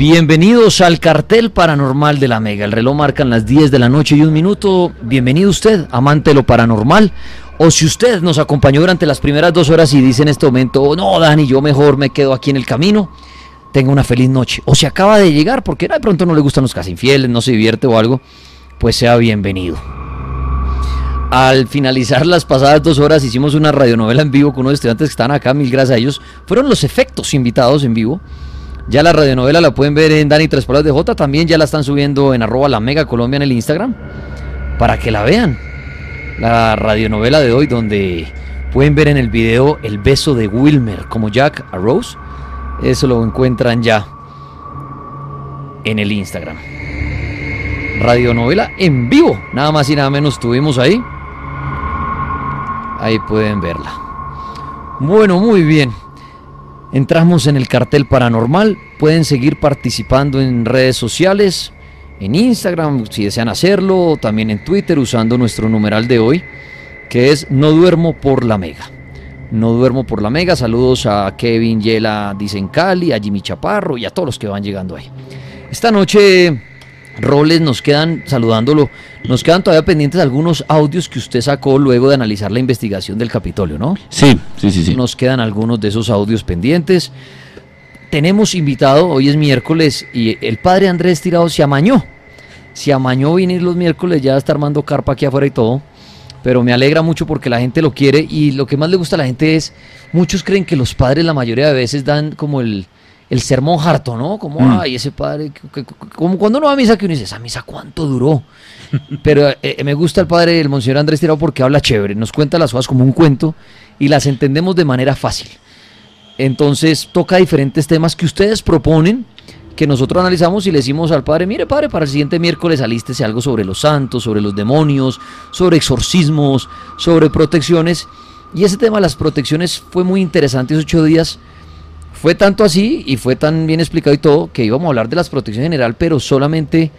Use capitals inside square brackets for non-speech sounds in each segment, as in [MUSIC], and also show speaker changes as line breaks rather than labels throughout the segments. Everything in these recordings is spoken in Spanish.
Bienvenidos al cartel paranormal de la Mega. El reloj marca las 10 de la noche y un minuto. Bienvenido usted, amante de lo paranormal. O si usted nos acompañó durante las primeras dos horas y dice en este momento, no, Dani, yo mejor me quedo aquí en el camino, tenga una feliz noche. O si acaba de llegar porque de pronto no le gustan los casi infieles, no se divierte o algo, pues sea bienvenido. Al finalizar las pasadas dos horas hicimos una radionovela en vivo con unos estudiantes que están acá, mil gracias a ellos. Fueron los efectos invitados en vivo. Ya la radionovela la pueden ver en Dani Tres Palas de J, también ya la están subiendo en arroba la Mega Colombia en el Instagram, para que la vean. La radionovela de hoy donde pueden ver en el video el beso de Wilmer como Jack a Rose. Eso lo encuentran ya en el Instagram. Radionovela en vivo, nada más y nada menos tuvimos ahí. Ahí pueden verla. Bueno, muy bien. Entramos en el cartel paranormal. Pueden seguir participando en redes sociales, en Instagram si desean hacerlo, también en Twitter usando nuestro numeral de hoy, que es No duermo por la Mega. No duermo por la Mega. Saludos a Kevin Yela, dicen Cali, a Jimmy Chaparro y a todos los que van llegando ahí. Esta noche, Roles, nos quedan saludándolo. Nos quedan todavía pendientes algunos audios que usted sacó luego de analizar la investigación del Capitolio, ¿no?
Sí, sí, sí, sí.
Nos quedan algunos de esos audios pendientes. Tenemos invitado, hoy es miércoles, y el padre Andrés Tirado se amañó. Se amañó venir los miércoles, ya está armando carpa aquí afuera y todo. Pero me alegra mucho porque la gente lo quiere y lo que más le gusta a la gente es, muchos creen que los padres la mayoría de veces dan como el, el sermón harto, ¿no? Como,
Mm.
ay, ese padre, que- que- como cuando uno va a misa que uno dice, ¿esa misa cuánto duró? Pero eh, me gusta el padre, el monseñor Andrés Tirado, porque habla chévere, nos cuenta las cosas como un cuento y las entendemos de manera fácil. Entonces toca diferentes temas que ustedes proponen, que nosotros analizamos y le decimos al padre, mire padre, para el siguiente miércoles alístese algo sobre los santos, sobre los demonios, sobre exorcismos, sobre protecciones. Y ese tema de las protecciones fue muy interesante esos ocho días. Fue tanto así y fue tan bien explicado y todo que íbamos a hablar de las protecciones en general, pero solamente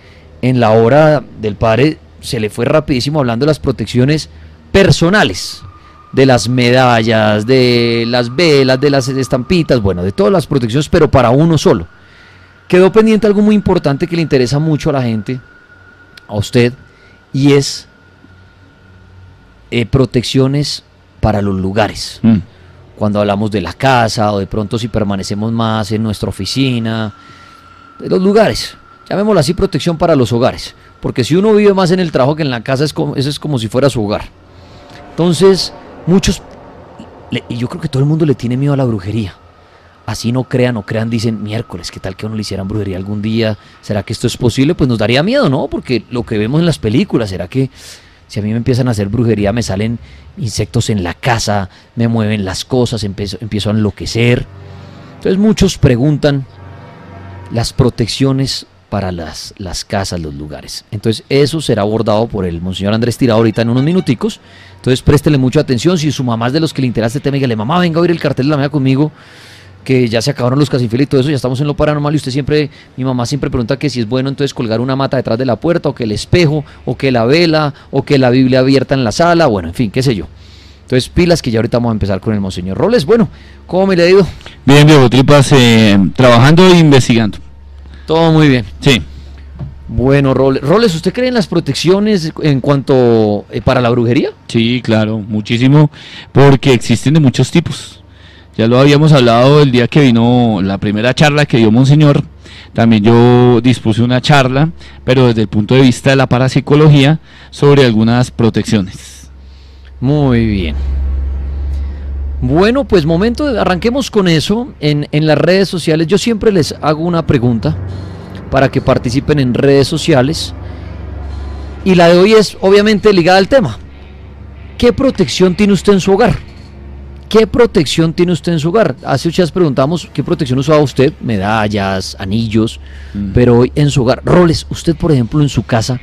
en la hora del padre se le fue rapidísimo hablando de las protecciones personales, de las medallas, de las velas, de las estampitas, bueno, de todas las protecciones, pero para uno solo. Quedó pendiente algo muy importante que le interesa mucho a la gente, a usted, y es eh, protecciones para los lugares
Mm.
cuando hablamos de la casa o de pronto si permanecemos más en nuestra oficina, de los lugares. Llamémoslo así, protección para los hogares. Porque si uno vive más en el trabajo que en la casa, es como, eso es como si fuera su hogar. Entonces, muchos, y yo creo que todo el mundo le tiene miedo a la brujería. Así no crean o crean, dicen, miércoles, ¿qué tal que uno le hicieran brujería algún día? ¿Será que esto es posible? Pues nos daría miedo, ¿no? Porque lo que vemos en las películas, ¿será que si a mí me empiezan a hacer brujería, me salen insectos en la casa, me mueven las cosas, empiezo, empiezo a enloquecer. Entonces muchos preguntan las protecciones para las, las casas, los lugares. Entonces eso será abordado por el Monseñor Andrés Tirado ahorita en unos minuticos. Entonces préstele mucha atención. Si su mamá es de los que le interesa este tema, dígale, mamá, venga a oír el cartel de la mega conmigo que ya se acabaron los casinfieles y todo eso, ya estamos en lo paranormal y usted siempre, mi mamá siempre pregunta que si es bueno entonces colgar una mata detrás de la puerta o que el espejo o que la vela o que la Biblia abierta en la sala, bueno, en fin, qué sé yo. Entonces pilas que ya ahorita vamos a empezar con el Monseñor Roles. Bueno, ¿cómo me le ha ido?
Bien, Diego Tripas, eh, trabajando e investigando.
Todo muy bien.
Sí.
Bueno, Roles, Roles, ¿usted cree en las protecciones en cuanto eh, para la brujería?
Sí, claro, muchísimo, porque existen de muchos tipos. Ya lo habíamos hablado el día que vino la primera charla que dio Monseñor. También yo dispuse una charla, pero desde el punto de vista de la parapsicología, sobre algunas protecciones.
Muy bien. Bueno, pues momento, de, arranquemos con eso en, en las redes sociales. Yo siempre les hago una pregunta para que participen en redes sociales. Y la de hoy es obviamente ligada al tema. ¿Qué protección tiene usted en su hogar? ¿Qué protección tiene usted en su hogar? Hace ocho días preguntamos qué protección usaba usted, medallas, anillos,
Mm.
pero hoy en su hogar, roles, usted por ejemplo en su casa,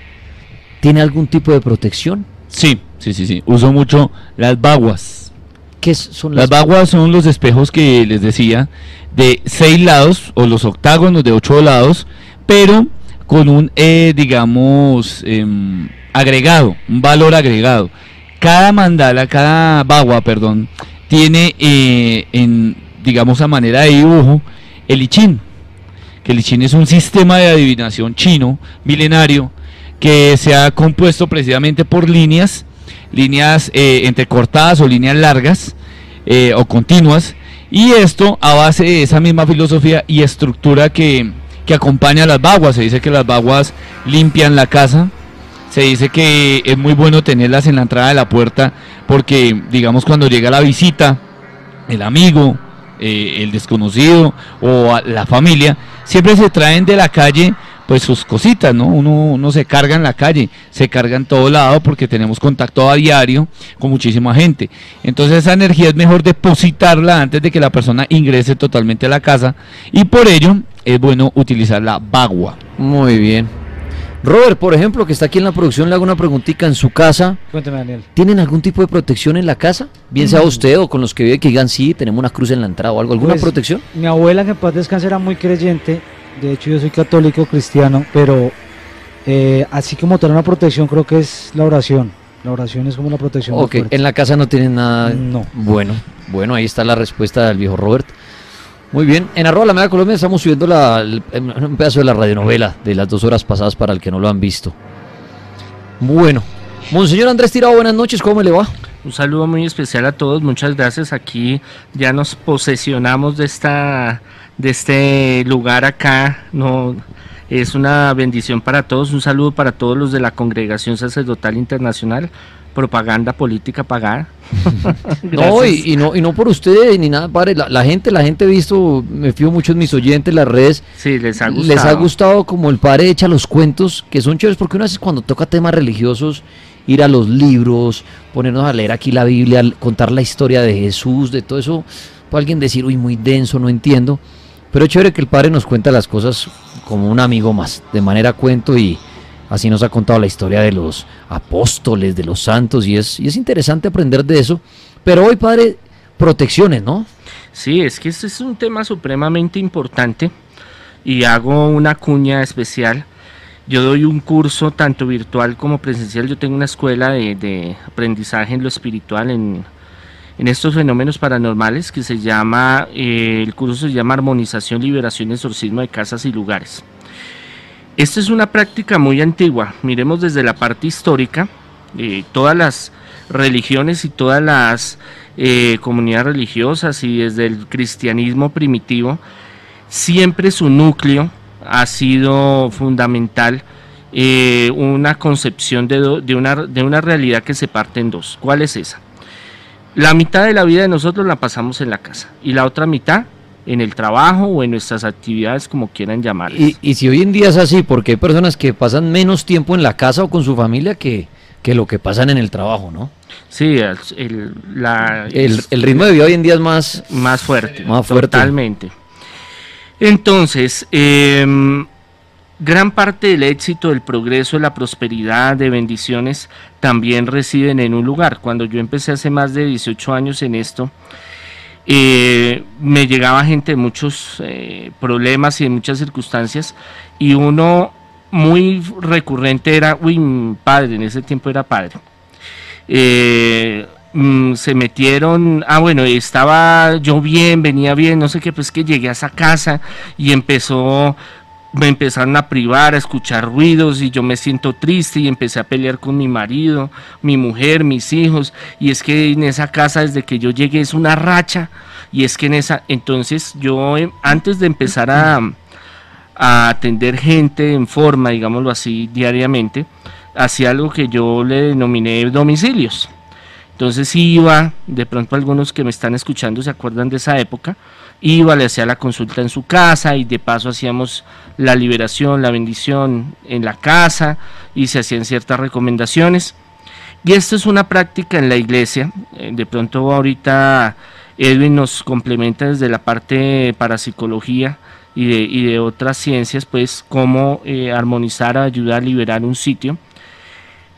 ¿tiene algún tipo de protección?
Sí, sí, sí, sí. Uso mucho las baguas.
¿Qué son
Las baguas son los espejos que les decía de seis lados o los octágonos de ocho lados, pero con un, eh, digamos, em, agregado, un valor agregado. Cada mandala, cada bagua, perdón, tiene eh, en, digamos, a manera de dibujo el I Ching, que el I Ching es un sistema de adivinación chino milenario que se ha compuesto precisamente por líneas, líneas eh, entrecortadas o líneas largas eh, o continuas, y esto a base de esa misma filosofía y estructura que, que acompaña a las baguas. Se dice que las baguas limpian la casa, se dice que es muy bueno tenerlas en la entrada de la puerta porque, digamos, cuando llega la visita, el amigo, eh, el desconocido o la familia, siempre se traen de la calle pues sus cositas, ¿no? Uno, uno se carga en la calle, se carga en todo lado porque tenemos contacto a diario con muchísima gente. Entonces esa energía es mejor depositarla antes de que la persona ingrese totalmente a la casa y por ello es bueno utilizar la bagua.
Muy bien. Robert, por ejemplo, que está aquí en la producción, le hago una preguntita en su casa.
Cuénteme, Daniel.
¿Tienen algún tipo de protección en la casa? Bien sea usted o con los que vive que digan sí, tenemos una cruz en la entrada o algo, ¿alguna
Pues,
protección?
Mi abuela, que en paz descanse, era muy creyente. De hecho, yo soy católico cristiano, pero eh, así como tener una protección, creo que es la oración. La oración es como la protección.
Ok, en la casa no tienen nada.
No.
Bueno, bueno, ahí está la respuesta del viejo Robert. Muy bien, en arroba la media Colombia estamos subiendo la, el- un pedazo de la radionovela de las dos horas pasadas para el que no lo han visto. Bueno, Monseñor Andrés Tirado, buenas noches, ¿cómo le va?
Un saludo muy especial a todos, muchas gracias. Aquí ya nos posesionamos de esta de este lugar acá. No es una bendición para todos. Un saludo para todos los de la Congregación Sacerdotal Internacional. Propaganda política pagada. [LAUGHS]
No y, no, y no por usted ni nada, padre. La, la gente, la gente ha visto, me fío mucho en mis oyentes, las redes,
Sí, les ha gustado.
les ha gustado como el padre echa los cuentos, que son chéveres, porque una vez cuando toca temas religiosos, ir a los libros, ponernos a leer aquí la Biblia, contar la historia de Jesús, de todo eso, puede alguien decir, uy, muy denso, no entiendo. Pero es chévere que el padre nos cuenta las cosas como un amigo más, de manera cuento y así nos ha contado la historia de los apóstoles, de los santos, y es, y es interesante aprender de eso. Pero hoy, padre, protecciones, ¿no?
Sí, es que este es un tema supremamente importante y hago una cuña especial. Yo doy un curso tanto virtual como presencial. Yo tengo una escuela de, de aprendizaje en lo espiritual, en, en estos fenómenos paranormales, que se llama, eh, el curso se llama Armonización, Liberación y Exorcismo de Casas y Lugares. Esta es una práctica muy antigua. Miremos desde la parte histórica, eh, todas las religiones y todas las eh, comunidades religiosas y desde el cristianismo primitivo, siempre su núcleo ha sido fundamental una concepción de, de una, de una realidad que se parte en dos. ¿Cuál es esa? La mitad de la vida de nosotros la pasamos en la casa y la otra mitad en el trabajo o en nuestras actividades, como quieran llamarlas.
Y, y si hoy en día es así, porque hay personas que pasan menos tiempo en la casa o con su familia que, que lo que pasan en el trabajo, ¿no?
Sí, el, el- la,
El, el ritmo de vida hoy en día es más...
más fuerte.
Más fuerte.
Totalmente. Entonces, em, gran parte del éxito, del progreso, de la prosperidad, de bendiciones, también residen en un lugar. Cuando yo empecé hace más de 18 años en esto, eh, me llegaba gente de muchos eh, problemas y de muchas circunstancias, y uno muy recurrente era, uy, padre, en ese tiempo era padre. Eh, mm, se metieron, ah bueno, estaba yo bien, venía bien, no sé qué, pues que llegué a esa casa y empezó, me empezaron a privar, a escuchar ruidos y yo me siento triste y empecé a pelear con mi marido, mi mujer, mis hijos y es que en esa casa desde que yo llegué es una racha y es que en esa, entonces yo eh, antes de empezar a, a atender gente en forma, digámoslo así, diariamente, hacía algo que yo le denominé domicilios. Entonces iba, de pronto algunos que me están escuchando se acuerdan de esa época, iba, le hacía la consulta en su casa y de paso hacíamos la liberación, la bendición en la casa y se hacían ciertas recomendaciones. Y esto es una práctica en la iglesia, eh, de pronto ahorita Edwin nos complementa desde la parte parapsicología y de, y de otras ciencias, pues cómo eh, armonizar, ayudar a liberar un sitio.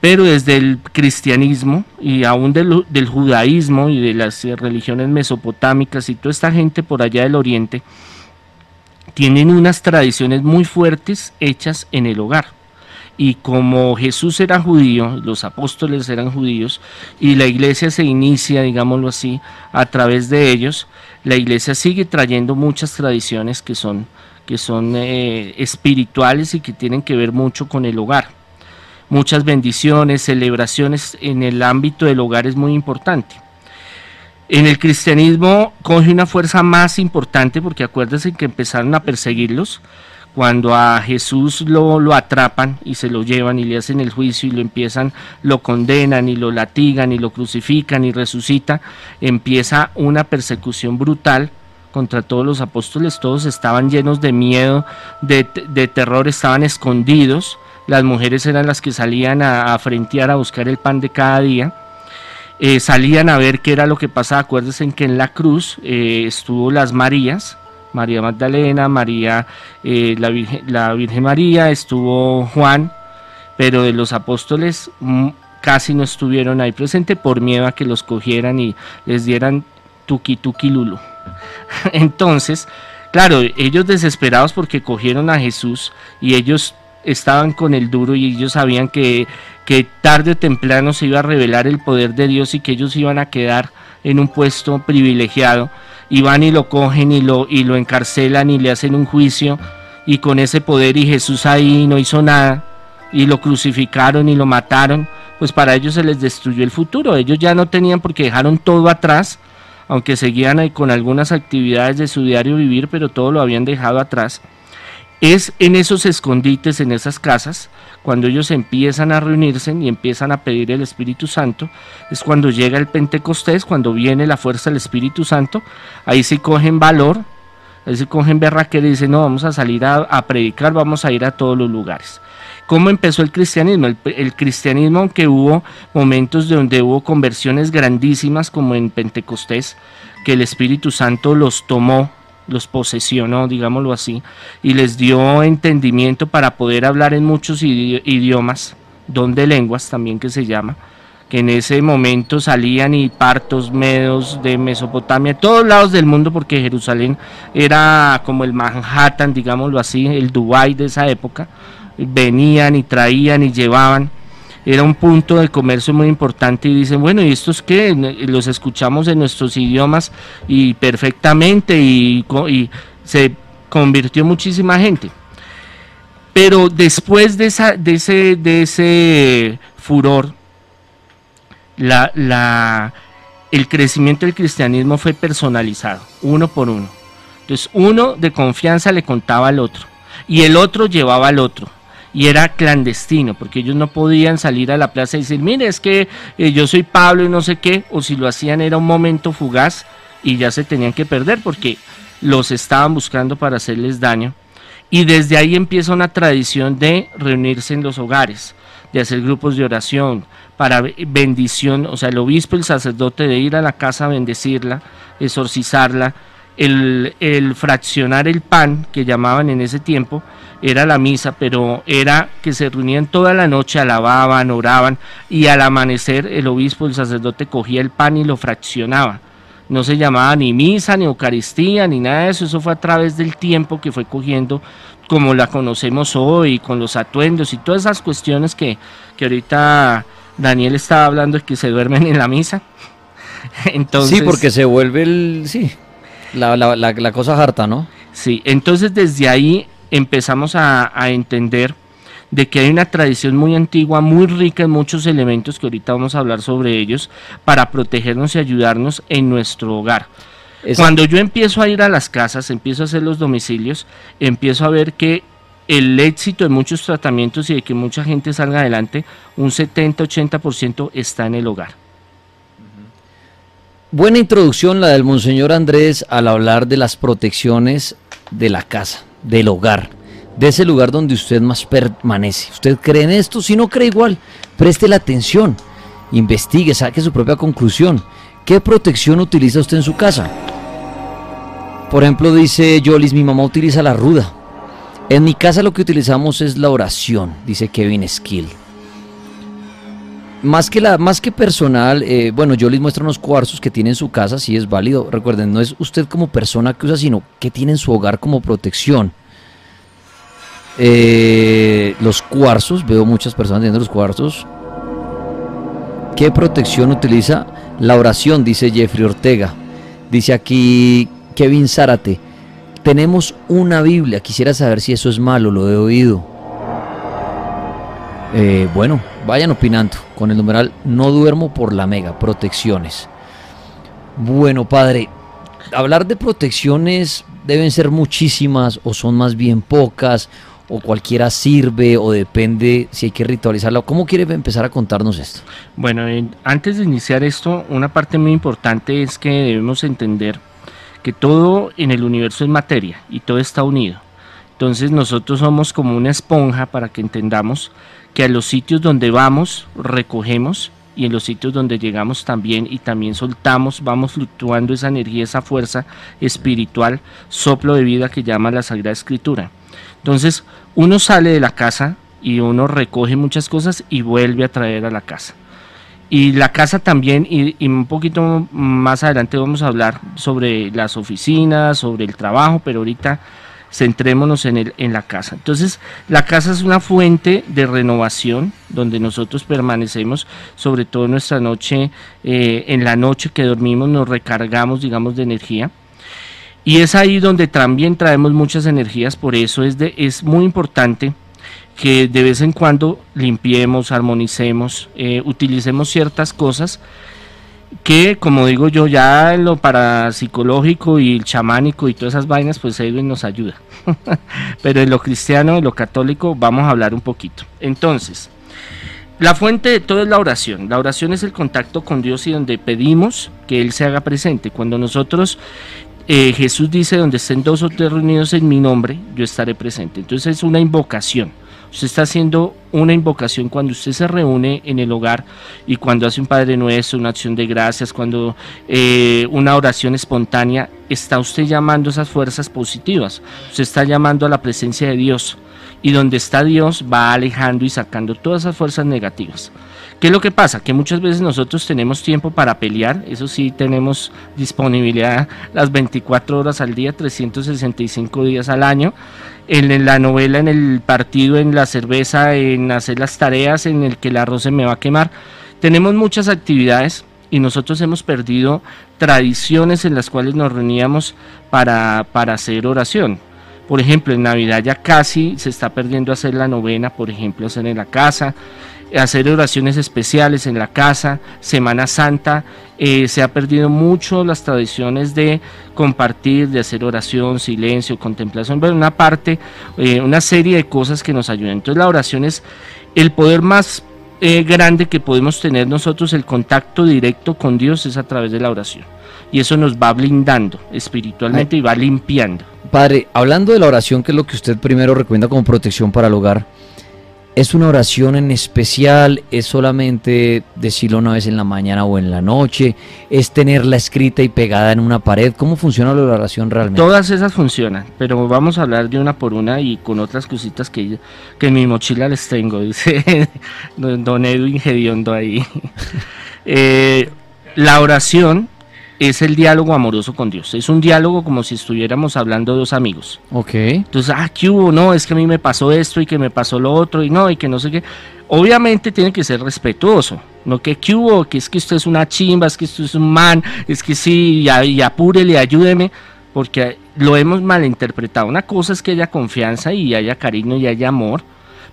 Pero desde el cristianismo y aún del, judaísmo y de las religiones mesopotámicas y toda esta gente por allá del oriente, tienen unas tradiciones muy fuertes hechas en el hogar. Y como Jesús era judío, los apóstoles eran judíos, y la iglesia se inicia, digámoslo así, a través de ellos, la iglesia sigue trayendo muchas tradiciones que son, que son eh, espirituales y que tienen que ver mucho con el hogar. Muchas bendiciones, celebraciones en el ámbito del hogar es muy importante. En el cristianismo coge una fuerza más importante porque acuérdense que empezaron a perseguirlos. Cuando a Jesús lo, lo atrapan y se lo llevan y le hacen el juicio y lo empiezan, lo condenan y lo latigan y lo crucifican y resucita, empieza una persecución brutal contra todos los apóstoles. Todos estaban llenos de miedo, de, de terror, estaban escondidos. Las mujeres eran las que salían a, a frentear a buscar el pan de cada día eh, salían a ver qué era lo que pasaba. Acuérdense que en la cruz eh, estuvo las Marías, María Magdalena, María, eh, la, Virgen, la Virgen María, estuvo Juan, pero de los apóstoles mm, casi no estuvieron ahí presente por miedo a que los cogieran y les dieran tuki tuki lulu. [LAUGHS] Entonces, claro, ellos desesperados porque cogieron a Jesús y ellos estaban con el duro y ellos sabían que, que tarde o temprano se iba a revelar el poder de Dios y que ellos iban a quedar en un puesto privilegiado y van y lo cogen y lo, y lo encarcelan y le hacen un juicio y con ese poder y Jesús ahí no hizo nada y lo crucificaron y lo mataron, pues para ellos se les destruyó el futuro. Ellos ya no tenían porque dejaron todo atrás, aunque seguían ahí con algunas actividades de su diario vivir, pero todo lo habían dejado atrás es en esos escondites, en esas casas, cuando ellos empiezan a reunirse y empiezan a pedir el Espíritu Santo, es cuando llega el Pentecostés, cuando viene la fuerza del Espíritu Santo, ahí se cogen valor, ahí se cogen berraquera y dicen, no, vamos a salir a, a, predicar, vamos a ir a todos los lugares. ¿Cómo empezó el cristianismo? El, el, cristianismo, aunque hubo momentos donde hubo conversiones grandísimas, como en Pentecostés, que el Espíritu Santo los tomó los posesionó, digámoslo así, y les dio entendimiento para poder hablar en muchos idiomas, don de lenguas también que se llama, que en ese momento salían y partos, medos de Mesopotamia, todos lados del mundo, porque Jerusalén era como el Manhattan, digámoslo así, el Dubai de esa época, venían y traían y llevaban era un punto de comercio muy importante y dicen, bueno, ¿y estos qué? Los escuchamos en nuestros idiomas y perfectamente y, se convirtió muchísima gente. Pero después de, esa, de, ese, de ese furor, la, la, el crecimiento del cristianismo fue personalizado, uno por uno. Entonces uno de confianza le contaba al otro y el otro llevaba al otro y era clandestino, porque ellos no podían salir a la plaza y decir, mire, es que eh, yo soy Pablo y no sé qué, o si lo hacían era un momento fugaz y ya se tenían que perder porque los estaban buscando para hacerles daño. Y desde ahí empieza una tradición de reunirse en los hogares, de hacer grupos de oración, para bendición, o sea, el obispo, el sacerdote, de ir a la casa a bendecirla, exorcizarla, el, el fraccionar el pan, que llamaban en ese tiempo, era la misa, pero era que se reunían toda la noche, alababan, oraban y al amanecer el obispo, el sacerdote cogía el pan y lo fraccionaba. No se llamaba ni misa, ni Eucaristía, ni nada de eso, eso fue a través del tiempo que fue cogiendo como la conocemos hoy, con los atuendos y todas esas cuestiones que, que ahorita Daniel estaba hablando de que se duermen en la misa.
Entonces, [LAUGHS] sí, porque se vuelve el, sí, la, la, la, la cosa harta, ¿no?
Sí, entonces desde ahí empezamos a, a, entender de que hay una tradición muy antigua, muy rica en muchos elementos que ahorita vamos a hablar sobre ellos, para protegernos y ayudarnos en nuestro hogar. Cuando yo empiezo a ir a las casas, empiezo a hacer los domicilios, empiezo a ver que el éxito de muchos tratamientos y de que mucha gente salga adelante, un 70-80% está en el hogar.
Buena introducción la del Monseñor Andrés al hablar de las protecciones de la casa del hogar, de ese lugar donde usted más permanece. ¿Usted cree en esto? Si no cree igual, preste la atención, investigue, saque su propia conclusión. ¿Qué protección utiliza usted en su casa? Por ejemplo, dice Jolis, mi mamá utiliza la ruda. En mi casa lo que utilizamos es la oración, dice Kevin Skill. Más que, la, más que personal, eh, bueno, yo les muestro unos cuarzos que tiene en su casa, sí es válido. Recuerden, no es usted como persona que usa, sino que tiene en su hogar como protección. Eh, los cuarzos, veo muchas personas teniendo los cuarzos. ¿Qué protección utiliza? La oración, dice Jeffrey Ortega. Dice aquí Kevin Zárate. Tenemos una Biblia. Quisiera saber si eso es malo, lo he oído. Eh, bueno, vayan opinando con el numeral No duermo por la mega, protecciones. Bueno, padre, hablar de protecciones deben ser muchísimas o son más bien pocas o cualquiera sirve o depende si hay que ritualizarla. ¿Cómo quiere empezar a contarnos esto?
Bueno, antes de iniciar esto, una parte muy importante es que debemos entender que todo en el universo es materia y todo está unido. Entonces nosotros somos como una esponja para que entendamos que a los sitios donde vamos recogemos y en los sitios donde llegamos también y también soltamos, vamos fluctuando esa energía, esa fuerza espiritual, soplo de vida que llama la Sagrada Escritura. Entonces uno sale de la casa y uno recoge muchas cosas y vuelve a traer a la casa. Y la casa también, y, y, un poquito más adelante vamos a hablar sobre las oficinas, sobre el trabajo, pero ahorita centrémonos en, el, en la casa. Entonces, la casa es una fuente de renovación donde nosotros permanecemos, sobre todo nuestra noche, eh, en la noche que dormimos nos recargamos, digamos, de energía. Y es ahí donde también traemos muchas energías, por eso es, de, es muy importante que de vez en cuando limpiemos, armonicemos, eh, utilicemos ciertas cosas que como digo yo ya lo parapsicológico y el chamánico y todas esas vainas pues Edwin nos ayuda. [LAUGHS] Pero en lo cristiano en lo católico vamos a hablar un poquito. Entonces la fuente de todo es la oración. La oración es el contacto con Dios y donde pedimos que Él se haga presente. Cuando nosotros eh, Jesús dice donde estén dos o tres reunidos en mi nombre yo estaré presente entonces es una invocación Usted está haciendo una invocación cuando usted se reúne en el hogar y cuando hace un Padre Nuestro, una acción de gracias, cuando eh, una oración espontánea, está usted llamando esas fuerzas positivas. Usted está llamando a la presencia de Dios. Y donde está Dios va alejando y sacando todas esas fuerzas negativas. ¿Qué es lo que pasa? Que muchas veces nosotros tenemos tiempo para pelear, eso sí, tenemos disponibilidad las 24 horas al día, 365 días al año, en la novela, en el partido, en la cerveza, en hacer las tareas, en el que el arroz se me va a quemar. Tenemos muchas actividades y nosotros hemos perdido tradiciones en las cuales nos reuníamos para, para hacer oración. Por ejemplo, en Navidad ya casi se está perdiendo hacer la novena, por ejemplo, hacer en la casa hacer oraciones especiales en la casa, Semana Santa, eh, se ha perdido mucho las tradiciones de compartir, de hacer oración, silencio, contemplación, bueno, una parte, eh, una serie de cosas que nos ayudan. Entonces la oración es el poder más eh, grande que podemos tener nosotros, el contacto directo con Dios es a través de la oración. Y eso nos va blindando espiritualmente y va limpiando.
Padre, hablando de la oración, que es lo que usted primero recomienda como protección para el hogar, ¿Es una oración en especial? ¿Es solamente decirlo una vez en la mañana o en la noche? ¿Es tenerla escrita y pegada en una pared? ¿Cómo funciona la oración realmente?
Todas esas funcionan, pero vamos a hablar de una por una y con otras cositas que, que en mi mochila les tengo, [LAUGHS] dice don Edwin Gediondo ahí. [LAUGHS] Eh, la oración es el diálogo amoroso con Dios. Es un diálogo como si estuviéramos hablando dos amigos.
Ok.
Entonces, ah, ¿qué hubo? No, es que a mí me pasó esto y que me pasó lo otro y no, y que no sé qué. Obviamente tiene que ser respetuoso. No que ¿qué hubo? Que es que esto es una chimba, es que esto es un man, es que sí, y, y apúrele, ayúdeme, porque lo hemos malinterpretado. Una cosa es que haya confianza y haya cariño y haya amor,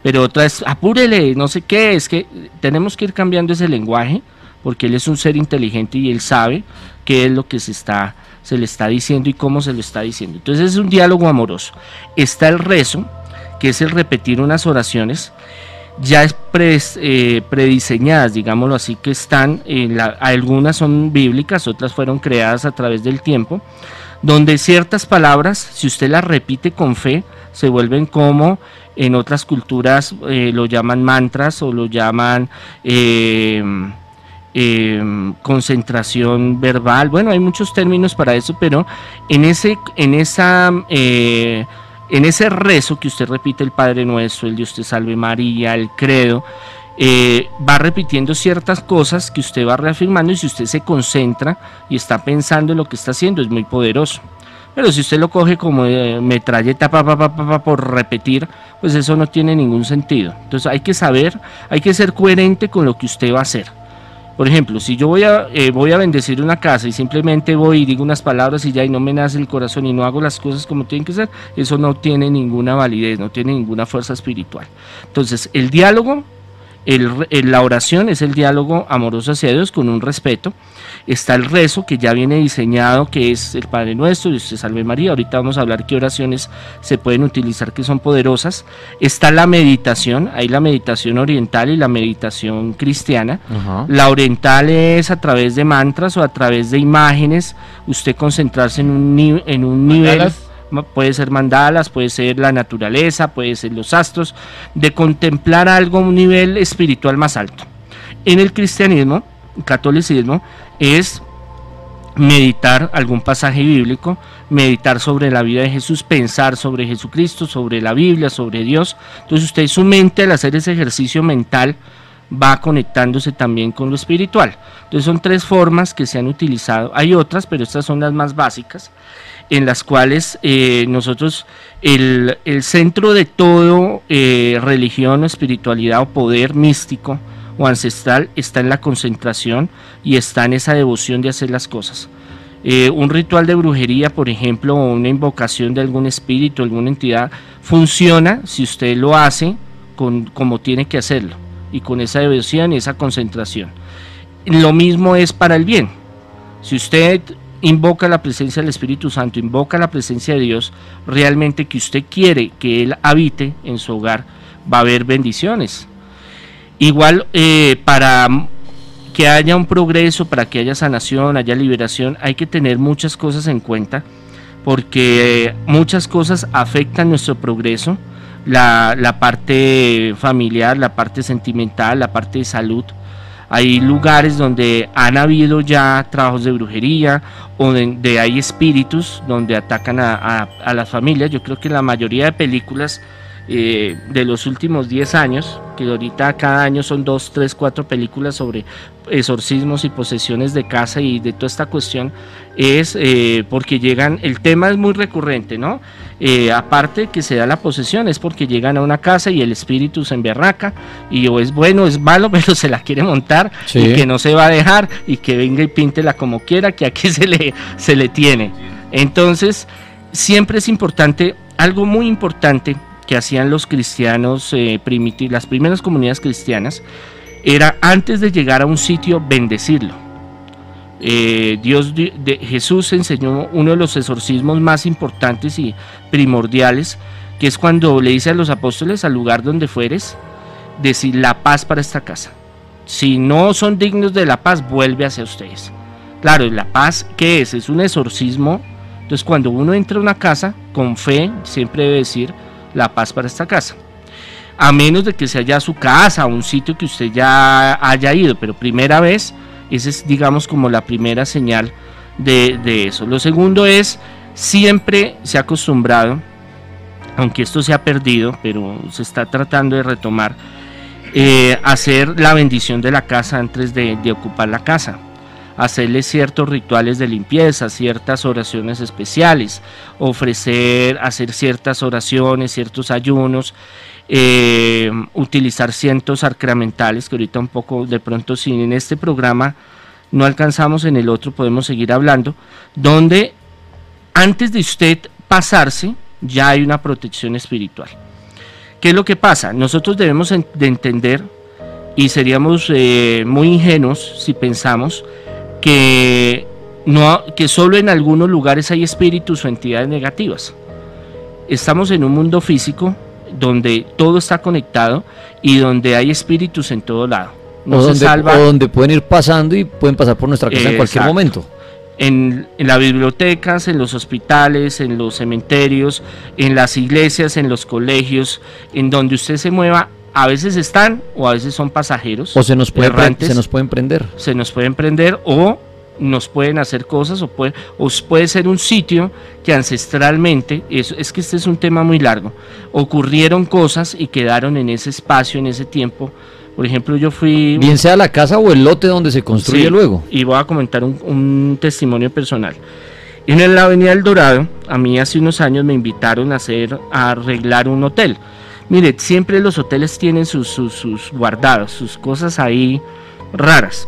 pero otra es apúrele, no sé qué, es que tenemos que ir cambiando ese lenguaje porque él es un ser inteligente y él sabe qué es lo que se, está, se le está diciendo y cómo se lo está diciendo. Entonces es un diálogo amoroso. Está el rezo, que es el repetir unas oraciones ya es eh, prediseñadas, digámoslo así, que están, algunas son bíblicas, otras fueron creadas a través del tiempo, donde ciertas palabras, si usted las repite con fe, se vuelven como en otras culturas eh, lo llaman mantras o lo llaman... Eh, em, concentración verbal. Bueno, hay muchos términos para eso, pero en ese, en esa, eh, en ese rezo que usted repite el Padre Nuestro, el Dios te salve María, el credo, eh, va repitiendo ciertas cosas que usted va reafirmando y si usted se concentra y está pensando en lo que está haciendo es muy poderoso. Pero si usted lo coge como metralleta pa, pa, pa, por repetir, pues eso no tiene ningún sentido. Entonces hay que saber, hay que ser coherente con lo que usted va a hacer. Por ejemplo, si yo voy a, eh, voy a bendecir una casa y simplemente voy y digo unas palabras y ya y no me nace el corazón y no hago las cosas como tienen que ser, eso no tiene ninguna validez, no tiene ninguna fuerza espiritual. Entonces, el diálogo la oración es el diálogo amoroso hacia Dios con un respeto. Está el rezo que ya viene diseñado, que es el Padre Nuestro, y usted salve María. Ahorita vamos a hablar qué oraciones se pueden utilizar que son poderosas. Está la meditación, hay la meditación oriental y la meditación cristiana. La oriental es a través de mantras o a través de imágenes, usted concentrarse en un, en un nivel puede ser mandalas, puede ser la naturaleza, puede ser los astros, de contemplar algo a un nivel espiritual más alto. En el cristianismo, catolicismo, es meditar algún pasaje bíblico, meditar sobre la vida de Jesús, pensar sobre Jesucristo, sobre la Biblia, sobre Dios. Entonces usted su mente al hacer ese ejercicio mental va conectándose también con lo espiritual. Entonces son tres formas que se han utilizado. Hay otras, pero estas son las más básicas en las cuales eh, nosotros, el, centro de todo eh, religión o espiritualidad o poder místico o ancestral está en la concentración y está en esa devoción de hacer las cosas. Eh, un ritual de brujería, por ejemplo, o una invocación de algún espíritu, alguna entidad, funciona si usted lo hace con, como tiene que hacerlo y con esa devoción y esa concentración. Lo mismo es para el bien. Si usted invoca la presencia del Espíritu Santo, invoca la presencia de Dios, realmente que usted quiere que Él habite en su hogar, va a haber bendiciones. Igual eh, para que haya un progreso, para que haya sanación, haya liberación, hay que tener muchas cosas en cuenta, porque muchas cosas afectan nuestro progreso, la, la parte familiar, la parte sentimental, la parte de salud, hay lugares donde han habido ya trabajos de brujería o donde hay espíritus donde atacan a, a las familias. Yo creo que la mayoría de películas eh, de los últimos 10 años, que ahorita cada año son 2, 3, 4 películas sobre exorcismos y posesiones de casa y de toda esta cuestión, es eh, porque llegan, el tema es muy recurrente, ¿no? Eh, aparte que se da la posesión, es porque llegan a una casa y el espíritu se emberraca y o es bueno o es malo, [LAUGHS] pero se la quiere montar y que no se va a dejar y que venga y píntela como quiera, que aquí [LAUGHS] se le, se le tiene. Entonces, siempre es importante, algo muy importante, que hacían los cristianos eh, primitivos, las primeras comunidades cristianas, era antes de llegar a un sitio bendecirlo. Eh, Dios de, Jesús enseñó uno de los exorcismos más importantes y primordiales, que es cuando le dice a los apóstoles al lugar donde fueres, decir la paz para esta casa. Si no son dignos de la paz, vuelve hacia ustedes. Claro, la paz, ¿qué es? Es un exorcismo. Entonces, cuando uno entra a una casa, con fe, siempre debe decir, la paz para esta casa. A menos de que sea ya su casa, un sitio que usted ya haya ido, pero primera vez, esa es digamos como la primera señal de, eso. Lo segundo es, siempre se ha acostumbrado, aunque esto se ha perdido, pero se está tratando de retomar, eh, hacer la bendición de la casa antes de ocupar la casa. Hacerle ciertos rituales de limpieza, ciertas oraciones especiales, ofrecer, hacer ciertas oraciones, ciertos ayunos, eh, utilizar cientos sacramentales, que ahorita un poco de pronto si en este programa no alcanzamos, en el otro podemos seguir hablando, donde antes de usted pasarse ya hay una protección espiritual. ¿Qué es lo que pasa? Nosotros debemos de entender y seríamos eh, muy ingenuos si pensamos que, no, que solo en algunos lugares hay espíritus o entidades negativas. Estamos en un mundo físico donde todo está conectado y donde hay espíritus en todo lado.
No o, donde, salva... donde pueden ir pasando y pueden pasar por nuestra casa en cualquier momento.
En, en, las bibliotecas, en los hospitales, en los cementerios, en las iglesias, en los colegios, en donde usted se mueva, a veces están o a veces son pasajeros.
O se nos, puede pre-
errantes,
se nos pueden prender.
se nos pueden prender o nos pueden hacer cosas o puede, puede ser un sitio que ancestralmente, es, es que este es un tema muy largo, ocurrieron cosas y quedaron en ese espacio, en ese tiempo. Por ejemplo, yo fui...
Bien sea la casa o el lote donde se construye
Sí,
luego.
Y voy a comentar un, un testimonio personal. En la Avenida El Dorado, a mí hace unos años me invitaron a hacer, a arreglar un hotel. Mire, siempre los hoteles tienen sus, sus, sus guardados, sus cosas ahí raras.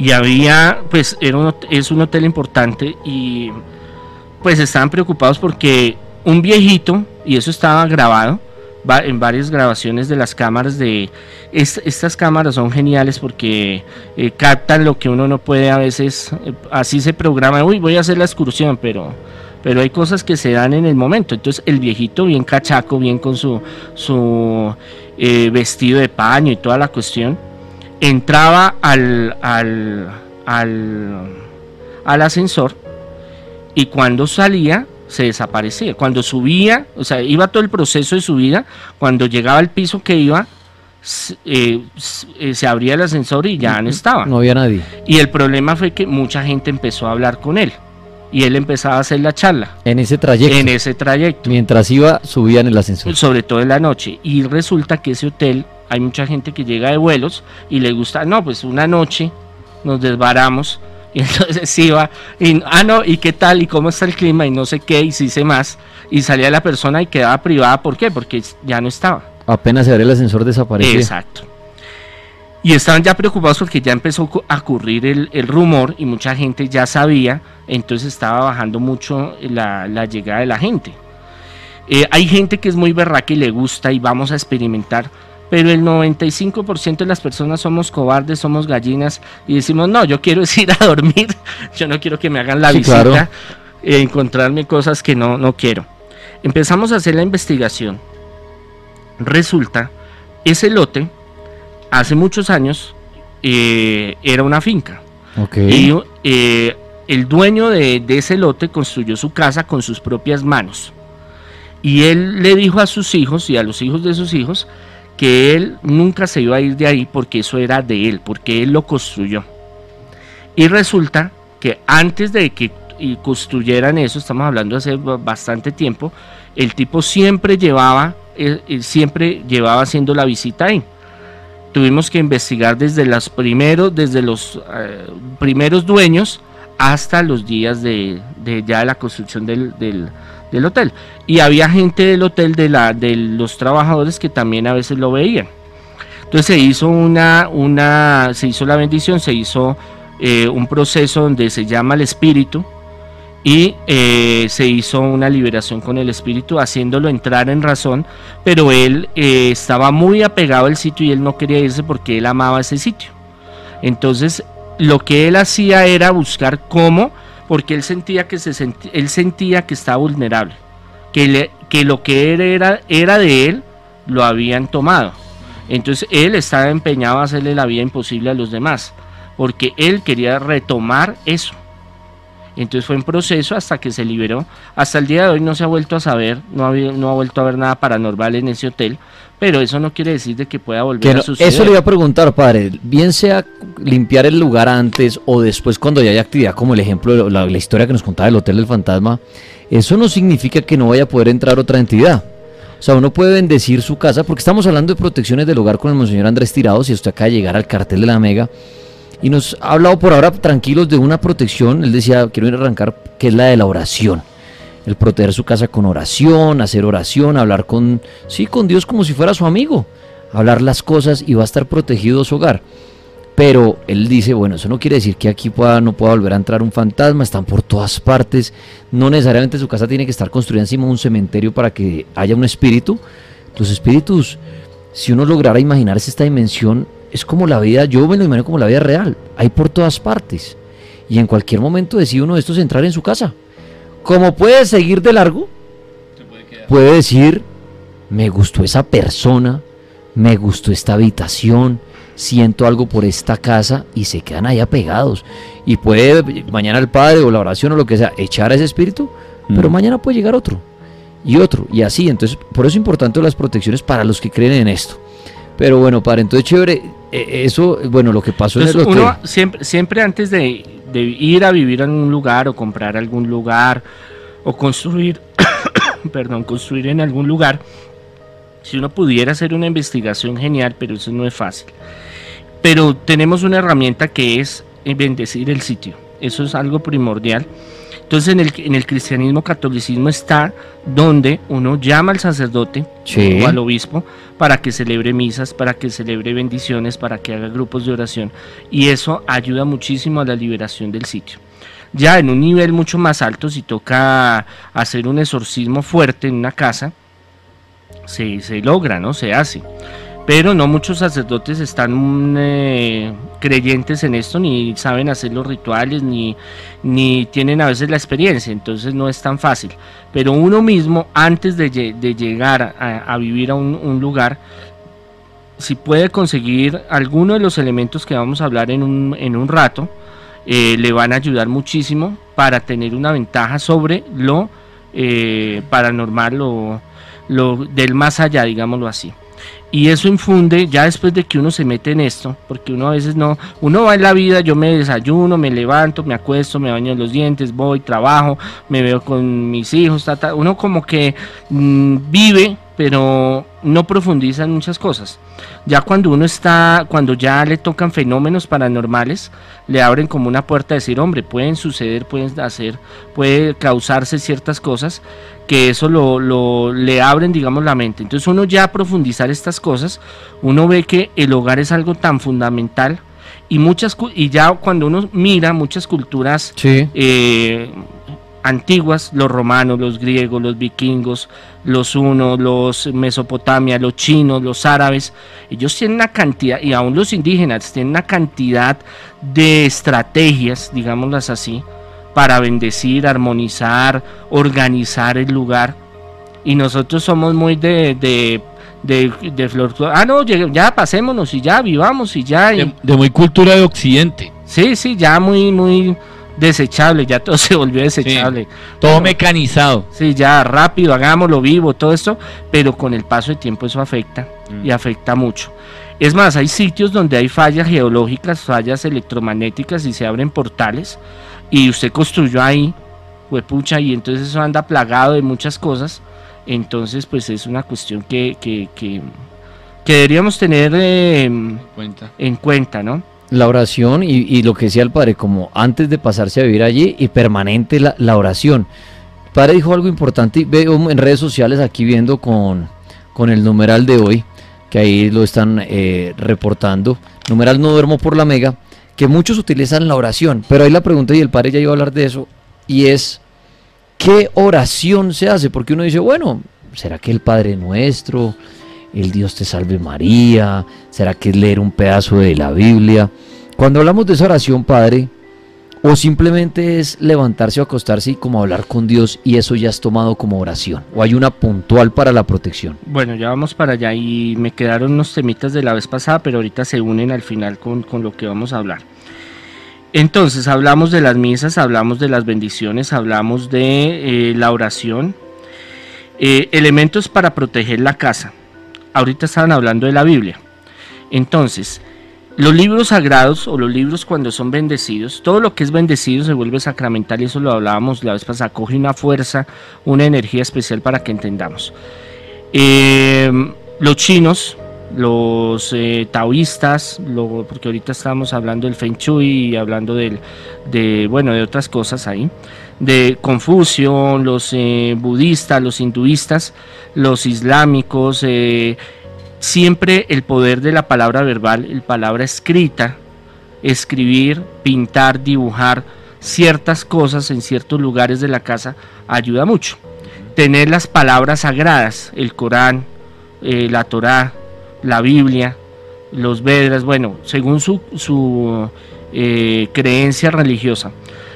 Y había, pues, era un es un hotel importante y pues estaban preocupados porque un viejito, y eso estaba grabado va- en varias grabaciones de las cámaras de... es- estas cámaras son geniales porque eh, captan lo que uno no puede a veces, eh, así se programa, uy, voy a hacer la excursión, pero, pero hay cosas que se dan en el momento. Entonces el viejito bien cachaco, bien con su, su eh, vestido de paño y toda la cuestión, entraba al, al, al, al ascensor y cuando salía se desaparecía. Cuando subía, o sea, iba todo el proceso de subida, cuando llegaba al piso que iba, eh, eh, se abría el ascensor y ya no estaba.
No había nadie.
Y el problema fue que mucha gente empezó a hablar con él y él empezaba a hacer la charla
En ese trayecto.
en ese trayecto
Mientras iba, subía en el ascensor.
sobre todo en la noche. Y resulta que ese hotel, hay mucha gente que llega de vuelos y le gusta, no, pues una noche nos desbaramos. [LAUGHS] Y entonces iba, y, ah, no, ¿y qué tal? ¿Y cómo está el clima? Y no sé qué, y si sé más. Y salía la persona y quedaba privada. ¿Por qué? Porque ya no estaba.
Apenas se abre el ascensor desaparecía.
Exacto. Y estaban ya preocupados porque ya empezó a ocurrir el, el rumor y mucha gente ya sabía, entonces estaba bajando mucho la, la llegada de la gente. Eh, hay gente que es muy berraca y le gusta y vamos a experimentar, pero el 95% de las personas somos cobardes, somos gallinas y decimos, no, yo quiero [LAUGHS] es ir a dormir, yo no quiero que me hagan la
Sí,
visita,
claro.
e encontrarme cosas que no, no quiero. Empezamos a hacer la investigación. Resulta, ese lote, hace muchos años, eh, era una finca.
Ok.
Y eh, el dueño de, de ese lote construyó su casa con sus propias manos. Y él le dijo a sus hijos y a los hijos de sus hijos que él nunca se iba a ir de ahí porque eso era de él, porque él lo construyó. Y resulta que antes de que construyeran eso, estamos hablando hace ba- bastante tiempo, el tipo siempre llevaba, eh, eh, siempre llevaba haciendo la visita ahí tuvimos que investigar desde los primeros, desde los eh, primeros dueños hasta los días de, ya la construcción del- del hotel. Y había gente del hotel de la, de los trabajadores que también a veces lo veían. Entonces se hizo una, una, se hizo la bendición, se hizo eh, un proceso donde se llama el espíritu y eh, se hizo una liberación con el espíritu haciéndolo entrar en razón pero él eh, estaba muy apegado al sitio y él no quería irse porque él amaba ese sitio entonces lo que él hacía era buscar cómo porque él sentía que se él sentía que estaba vulnerable que, le- que lo que era era de él lo habían tomado. Entonces él estaba empeñado a hacerle la vida imposible a los demás porque él quería retomar eso entonces fue en proceso hasta que se liberó. Hasta el día de hoy no se ha vuelto a saber, no ha, no ha vuelto a ver nada paranormal en ese hotel, pero eso no quiere decir de que pueda volver
no-
a suceder.
eso le iba a preguntar, padre. Bien sea limpiar el lugar antes o después cuando ya hay actividad, como el ejemplo, la, la historia que nos contaba del Hotel del Fantasma, eso no significa que no vaya a poder entrar otra entidad. O sea, uno puede bendecir su casa, porque estamos hablando de protecciones del hogar con el Monseñor Andrés Tirados y usted acaba de llegar al cartel de la Mega. Y nos ha hablado por ahora tranquilos de una protección, él decía, quiero ir a arrancar, que es la de la oración. El proteger su casa con oración, hacer oración, hablar con, sí, con Dios como si fuera su amigo. Hablar las cosas y va a estar protegido su hogar. Pero él dice, bueno, eso no quiere decir que aquí pueda, no pueda volver a entrar un fantasma, están por todas partes. No necesariamente su casa tiene que estar construida encima de un cementerio para que haya un espíritu. Los espíritus, si uno lograra imaginarse esta dimensión, es como la vida, yo me lo imagino como la vida real, hay por todas partes. Y en cualquier momento decide uno de estos entrar en su casa. Como puede seguir de largo, puede decir, me gustó esa persona, me gustó esta habitación, siento algo por esta casa y se quedan ahí apegados. Y puede mañana el padre o la oración o lo que sea echar a ese espíritu, pero mañana puede llegar otro. y otro, y así. Entonces, por eso es importante las protecciones para los que creen en esto. Pero bueno, para entonces chévere, eso, bueno, lo que pasó
en
el hotel.
Uno siempre, siempre antes de, de ir a vivir en un lugar o comprar algún lugar o construir, [COUGHS] perdón, construir en algún lugar, si uno pudiera hacer una investigación genial, pero eso no es fácil. Pero tenemos una herramienta que es bendecir el sitio. Eso es algo primordial. Entonces en el, en el cristianismo catolicismo está donde uno llama al sacerdote o al obispo para que celebre misas, para que celebre bendiciones, para que haga grupos de oración. Y eso ayuda muchísimo a la liberación del sitio. Ya en un nivel mucho más alto, si toca hacer un exorcismo fuerte en una casa, se, se logra, ¿no? Se hace pero no muchos sacerdotes están eh, creyentes en esto, ni saben hacer los rituales, ni, ni tienen a veces la experiencia, entonces no es tan fácil. Pero uno mismo, antes de, llegar a, vivir a un, lugar, si puede conseguir alguno de los elementos que vamos a hablar en un, en un rato, eh, le van a ayudar muchísimo para tener una ventaja sobre lo eh, paranormal o lo del más allá, digámoslo así. Y eso infunde, ya después de que uno se mete en esto, porque uno a veces no, uno va en la vida, yo me desayuno, me levanto, me acuesto, me baño los dientes, voy, trabajo, me veo con mis hijos, uno como que mm, vive, pero no profundiza en muchas cosas. Ya cuando uno está, cuando ya le tocan fenómenos paranormales, le abren como una puerta a decir, hombre, pueden suceder, pueden hacer, puede causarse ciertas cosas que eso lo, le abren, digamos, la mente. Entonces uno ya profundizar estas cosas, uno ve que el hogar es algo tan fundamental y muchas y ya cuando uno mira muchas culturas eh, antiguas, los romanos, los griegos, los vikingos, los hunos, los mesopotamia, los chinos, los árabes, ellos tienen una cantidad, y aún los indígenas tienen una cantidad de estrategias, digámoslas así, para bendecir, armonizar, organizar el lugar. Y nosotros somos muy de, de, de, flor. Ah, no, ya pasémonos y ya vivamos y ya.
De, muy cultura de occidente.
Sí, sí, ya muy, muy desechable, ya todo [LAUGHS] se volvió desechable.
todo mecanizado.
Sí, ya rápido, hagámoslo vivo, todo esto, pero con el paso del tiempo eso afecta y mm. afecta mucho. Es más, hay sitios donde hay fallas geológicas, fallas electromagnéticas y se abren portales y usted construyó ahí, pucha, y entonces eso anda plagado de muchas cosas, entonces pues es una cuestión que, que, que, deberíamos tener em, en cuenta, ¿no?
La oración y, lo que decía el padre, como antes de pasarse a vivir allí y permanente la, oración. El padre dijo algo importante veo en redes sociales aquí viendo con, con el numeral de hoy, que ahí lo están eh, reportando. Numeral no duermo por la mega que muchos utilizan la oración, pero ahí la pregunta, y el padre ya iba a hablar de eso, y es, ¿qué oración se hace? Porque uno dice, bueno, ¿será que el Padre Nuestro, el Dios te salve María, será que es leer un pedazo de la Biblia? Cuando hablamos de esa oración, Padre, o simplemente es levantarse o acostarse y como hablar con Dios y eso ya es tomado como oración, o hay una puntual para la protección.
Bueno, ya vamos para allá y me quedaron unos temitas de la vez pasada, pero ahorita se unen al final con, lo que vamos a hablar. Entonces, hablamos de las misas, hablamos de las bendiciones, hablamos de eh, la oración, eh, elementos para proteger la casa. Ahorita estaban hablando de la Biblia. Entonces, los libros sagrados o los libros cuando son bendecidos, todo lo que es bendecido se vuelve sacramental y eso lo hablábamos la vez pasada, coge una fuerza, una energía especial para que entendamos. Eh, los chinos, los eh, taoístas, porque ahorita estamos hablando del Feng Shui y hablando de, bueno, de otras cosas ahí, de Confucio, los eh, budistas, los hinduistas, los islámicos, siempre el poder de la palabra verbal, la palabra escrita, escribir, pintar, dibujar ciertas cosas en ciertos lugares de la casa ayuda mucho. Tener las palabras sagradas, el Corán, eh, la Torá, la Biblia, los Vedras, bueno, según su, su eh, creencia religiosa.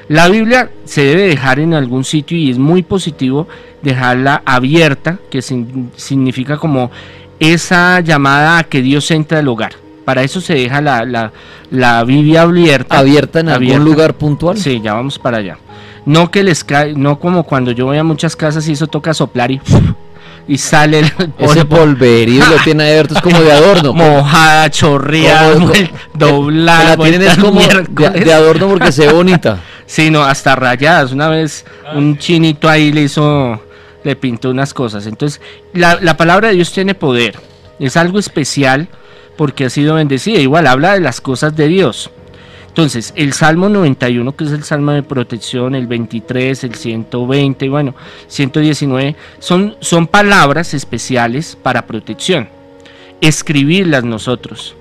La Biblia se debe dejar en algún sitio y es muy positivo dejarla abierta, que significa como esa llamada a que Dios entra al hogar. Para eso se deja la, la, Biblia abierta.
¿Abierta en algún lugar puntual?
Sí, ya vamos para allá. No que les cae, no como cuando yo voy a muchas casas y eso toca soplar y, [LAUGHS] y sale el
Ese polverío lo tiene abierto, es como de adorno. [LAUGHS]
Mojada, chorreada, doblada. [LAUGHS]
la tienen es como de, de adorno porque se ve bonita.
Sí, no, hasta rayadas. Una vez un chinito ahí le hizo, le pintó unas cosas. Entonces, la, la palabra de Dios tiene poder. Es algo especial porque ha sido bendecida. Igual habla de las cosas de Dios. Entonces, el Salmo 91, que es el Salmo de protección, el 23, el 120, bueno, 119, son, son palabras especiales para protección. Escribirlas nosotros,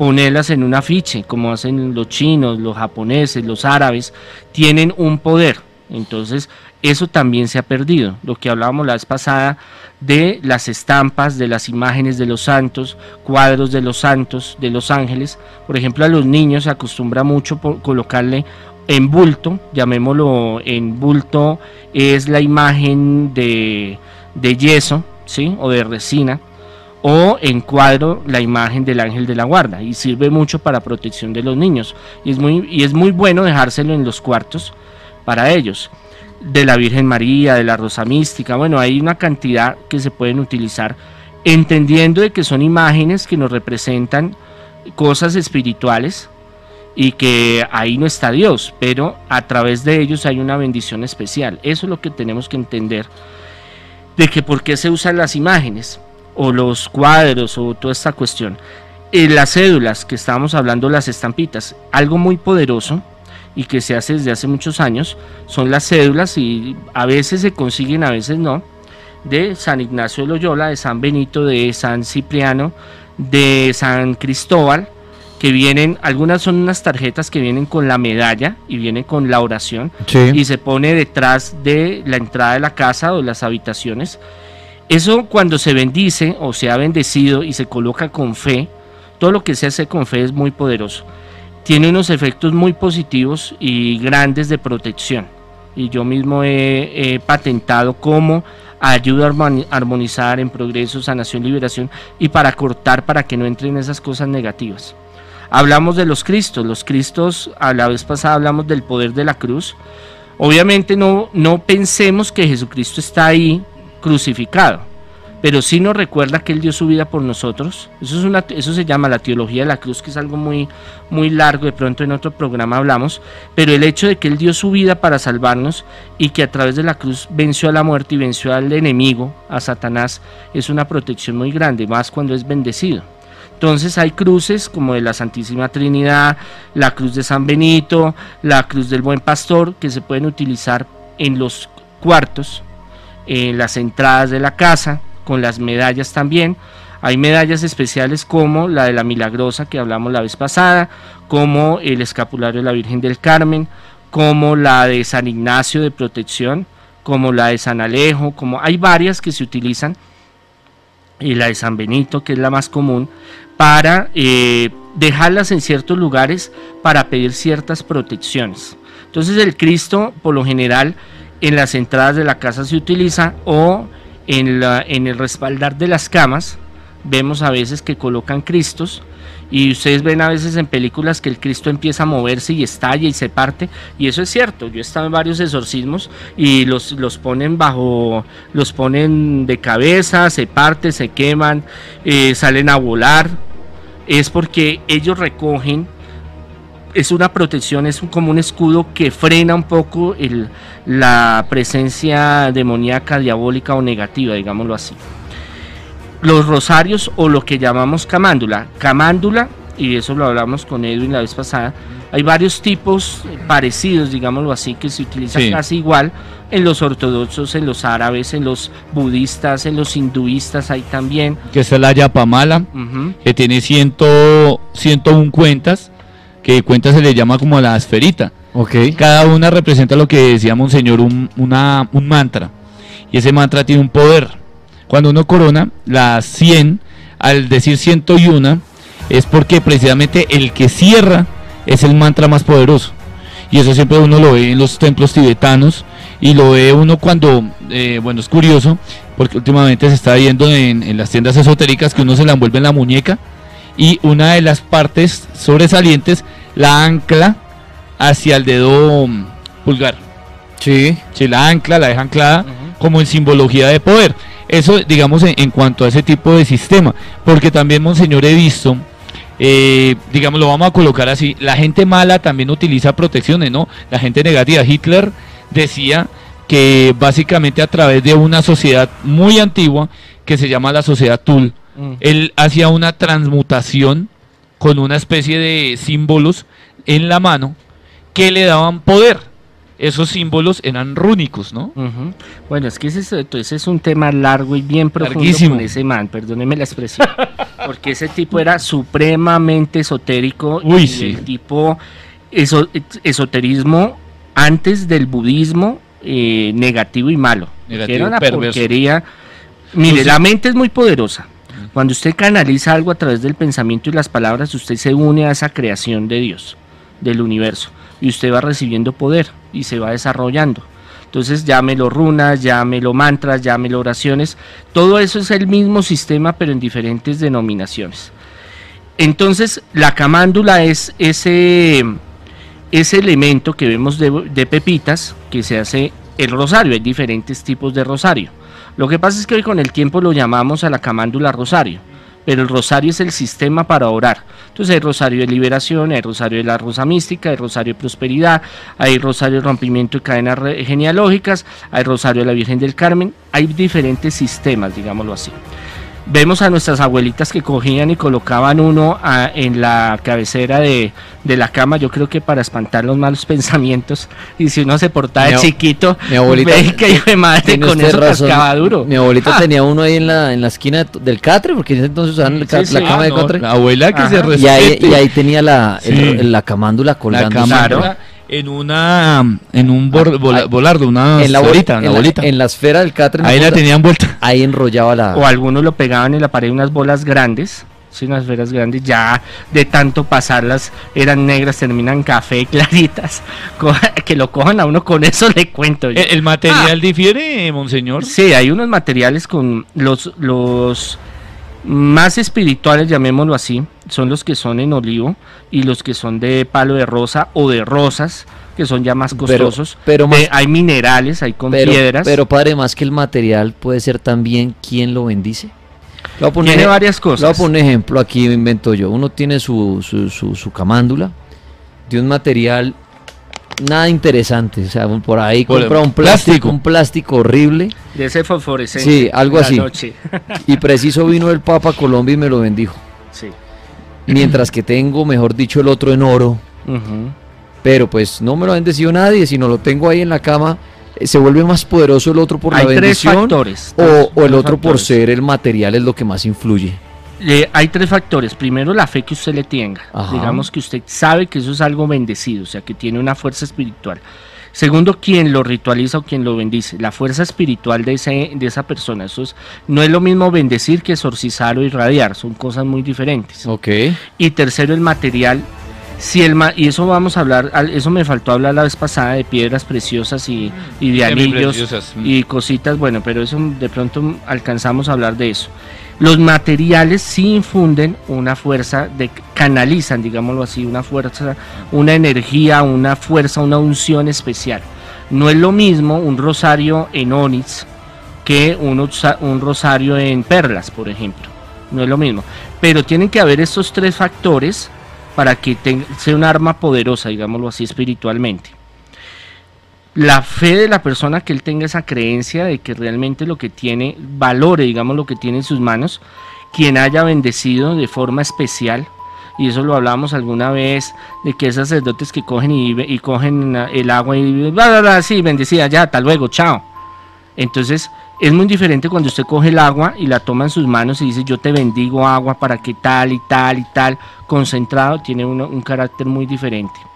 ponerlas en un afiche, como hacen los chinos, los japoneses, los árabes, tienen un poder. Entonces, eso también se ha perdido. Lo que hablábamos la vez pasada de las estampas, de las imágenes de los santos, cuadros de los santos, de los ángeles. Por ejemplo, a los niños se acostumbra mucho por colocarle en bulto, llamémoslo en bulto, es la imagen de, de yeso, ¿sí? O de resina o en cuadro la imagen del ángel de la guarda y sirve mucho para protección de los niños. Y es muy y es muy bueno dejárselo en los cuartos para ellos. De la Virgen María de la Rosa Mística bueno hay una cantidad que se pueden utilizar entendiendo de que son imágenes que nos representan cosas espirituales y que ahí no está Dios pero a través de ellos hay una bendición especial. Eso es lo que tenemos que entender de que por qué se usan las imágenes o los cuadros o toda esta cuestión. Eh, las cédulas que estábamos hablando, las estampitas, algo muy poderoso y que se hace desde hace muchos años, son las cédulas y a veces se consiguen, a veces no, de San Ignacio de Loyola, de San Benito, de San Cipriano, de San Cristóbal, que vienen, algunas son unas tarjetas que vienen con la medalla y vienen con la oración y se pone detrás de la entrada de la casa o de las habitaciones. Eso cuando se bendice o se ha bendecido y se coloca con fe, todo lo que se hace con fe es muy poderoso. Tiene unos efectos muy positivos y grandes de protección. Y yo mismo he, patentado cómo ayuda a armoni- armonizar en progreso, sanación, liberación y para cortar para que no entren esas cosas negativas. Hablamos de los Cristos, los Cristos, a la vez pasada hablamos del poder de la cruz. Obviamente no, no pensemos que Jesucristo está ahí crucificado, pero sí nos recuerda que Él dio su vida por nosotros. Eso, es una, eso se llama la teología de la cruz, que es algo muy, muy largo, de pronto en otro programa hablamos, pero el hecho de que Él dio su vida para salvarnos y que a través de la cruz venció a la muerte y venció al enemigo, a Satanás, es una protección muy grande, más cuando es bendecido. Entonces hay cruces como de la Santísima Trinidad, la cruz de San Benito, la cruz del Buen Pastor, que se pueden utilizar en los cuartos, en las entradas de la casa, con las medallas también. Hay medallas especiales como la de la Milagrosa que hablamos la vez pasada, como el escapulario de la Virgen del Carmen, como la de San Ignacio de Protección, como la de San Alejo, como hay varias que se utilizan y la de San Benito, que es la más común, para eh, dejarlas en ciertos lugares para pedir ciertas protecciones. Entonces el Cristo, por lo general, en las entradas de la casa se utiliza o en, el respaldar de las camas, vemos a veces que colocan Cristos y ustedes ven a veces en películas que el Cristo empieza a moverse y estalla y se parte y eso es cierto, yo he estado en varios exorcismos y los, los ponen bajo, los ponen de cabeza, se parte, se queman, eh, salen a volar, es porque ellos recogen es una protección, es un- como un escudo que frena un poco el, la presencia demoníaca, diabólica o negativa, digámoslo así. Los rosarios o lo que llamamos camándula. Camándula, y eso lo hablamos con Edwin la vez pasada, hay varios tipos parecidos, digámoslo así, que se utilizan
Sí.
casi igual en los ortodoxos, en los árabes, en los budistas, en los hinduistas, hay también.
que es la Yapamala,
Ujú.
que tiene ciento, 101 cuentas, que cuenta se le llama como la esferita.
Ok.
Cada una representa lo que decía Monseñor, un, una, un mantra. Y ese mantra tiene un poder. Cuando uno corona las 100, al decir 101, es porque precisamente el que cierra es el mantra más poderoso. Y eso siempre uno lo ve en los templos tibetanos y lo ve uno cuando, eh, bueno, es curioso, porque últimamente se está viendo en, en las tiendas esotéricas que uno se la envuelve en la muñeca y una de las partes sobresalientes la ancla hacia el dedo mm, pulgar.
Sí.
Se la ancla, la deja anclada como en simbología de poder. Eso, digamos, en, en cuanto a ese tipo de sistema. Porque también, Monseñor, he visto eh, digamos, lo vamos a colocar así, la gente mala también utiliza protecciones, ¿no? La gente negativa. Hitler decía que básicamente a través de una sociedad muy antigua que se llama la sociedad Tul,
Mm.
él hacía una transmutación con una especie de símbolos en la mano que le daban poder. Esos símbolos eran rúnicos, ¿no?
Bueno, es que ese es, entonces es un tema largo y bien profundo
Larguísimo.
con ese man, perdóneme la expresión, [LAUGHS] porque ese tipo era supremamente esotérico
Uy,
y
sí.
el tipo eso, esoterismo antes del budismo eh, negativo y malo, que era una
perverso.
porquería. Mire,
Entonces-
la mente es muy poderosa. Cuando usted canaliza algo a través del pensamiento y las palabras, usted se une a esa creación de Dios, del universo, y usted va recibiendo poder y se va desarrollando. Entonces llámelo runas, llámelo mantras, llámelo oraciones, todo eso es el mismo sistema pero en diferentes denominaciones. Entonces la camándula es ese, ese elemento que vemos de, de pepitas que se hace el rosario, hay diferentes tipos de rosario. Lo que pasa es que hoy con el tiempo lo llamamos a la camándula rosario, pero el rosario es el sistema para orar. Entonces hay rosario de liberación, hay rosario de la rosa mística, hay rosario de prosperidad, hay rosario de rompimiento de cadenas genealógicas, hay rosario de la Virgen del Carmen, hay diferentes sistemas, digámoslo así. Vemos a nuestras abuelitas que cogían y colocaban uno a- en la cabecera de, de la cama, yo creo que para espantar los malos [LAUGHS] pensamientos. Y si uno se portaba
Mi
de chiquito,
mi abuelita-
ve que hijo de madre con eso
razón.
cascaba duro.
Mi abuelita
Ah.
tenía uno ahí en la, en la esquina del catre, porque en ese entonces usaban el
Sí, sí.
la cama
Ah,
de
no,
catre.
la abuela que
Ajá.
se
Y
respete.
ahí, y ahí tenía la, el- la camándula
la
colgando.
cámara
Claro.
En una en un bor-
Ah, ah,
volardo, una
en la, bol-
bolita, una
en la-
bolita.
en la esfera del catre.
ahí la tenían vuelta.
Ahí enrollaba la.
O algunos lo pegaban en la pared unas bolas grandes, sí, unas esferas grandes, ya de tanto pasarlas eran negras, terminan café, [LAUGHS] claritas. Que lo cojan a uno con eso le cuento. yo.
El, el material difiere, monseñor.
Sí, hay unos materiales con los, los más espirituales, llamémoslo así, son los que son en olivo y los que son de palo de rosa o de rosas, que son ya más costosos.
pero más-
De- hay minerales, hay con
pero,
piedras.
pero padre, más que el material, puede ser también quien lo bendice. Poner-
tiene varias
Le voy a
cosas.
poner un ejemplo aquí, invento yo. Uno tiene su, su, su, su camándula de un material nada interesante. O sea, por ahí
Por-
compra un plástico,
plástico.
un plástico horrible.
De ese fosforescente.
Sí, algo así.
noche. [LAUGHS]
Y preciso vino el Papa a Colombia y me lo bendijo.
sí.
Mientras que tengo, mejor dicho, el otro en oro. Pero pues no me lo ha bendecido nadie, sino lo tengo ahí en la cama. eh, Se vuelve más poderoso el otro por
hay
la
tres
bendición.
factores.
O,
tres-
o el
tres
otro por ser el material es lo que más influye.
Eh, hay tres factores. Primero, la fe que usted le tenga.
Ajá.
Digamos que usted sabe que eso es algo bendecido, o sea, que tiene una fuerza espiritual. Segundo, quien lo ritualiza o quien lo bendice. La fuerza espiritual de, ese, de esa persona. Eso es, no es lo mismo bendecir que exorcizar o irradiar. Son cosas muy diferentes.
Ok.
Y tercero, el material. Si el ma- y eso vamos a hablar, al- eso me faltó hablar la vez pasada de piedras preciosas y, y de anillos
mm.
y cositas, bueno, pero eso de pronto alcanzamos a hablar de eso. Los materiales sí infunden una fuerza, de, canalizan, digámoslo así, una fuerza, una energía, una fuerza, una unción especial. No es lo mismo un rosario en onix que un, un rosario en perlas, por ejemplo. No es lo mismo. Pero tienen que haber estos tres factores para que sea un arma poderosa, digámoslo así, espiritualmente la fe de la persona que él tenga esa creencia de que realmente lo que tiene, valore, digamos, lo que tiene en sus manos, quien haya bendecido de forma especial, y eso lo hablamos alguna vez, de que esos sacerdotes que cogen y, cogen el agua y, bla, bla, bla, sí, bendecida, ya, hasta luego, chao. Entonces, es muy diferente cuando usted coge el agua y la toma en sus manos y dice, yo te bendigo agua para que tal y tal y tal, concentrado, tiene un carácter muy diferente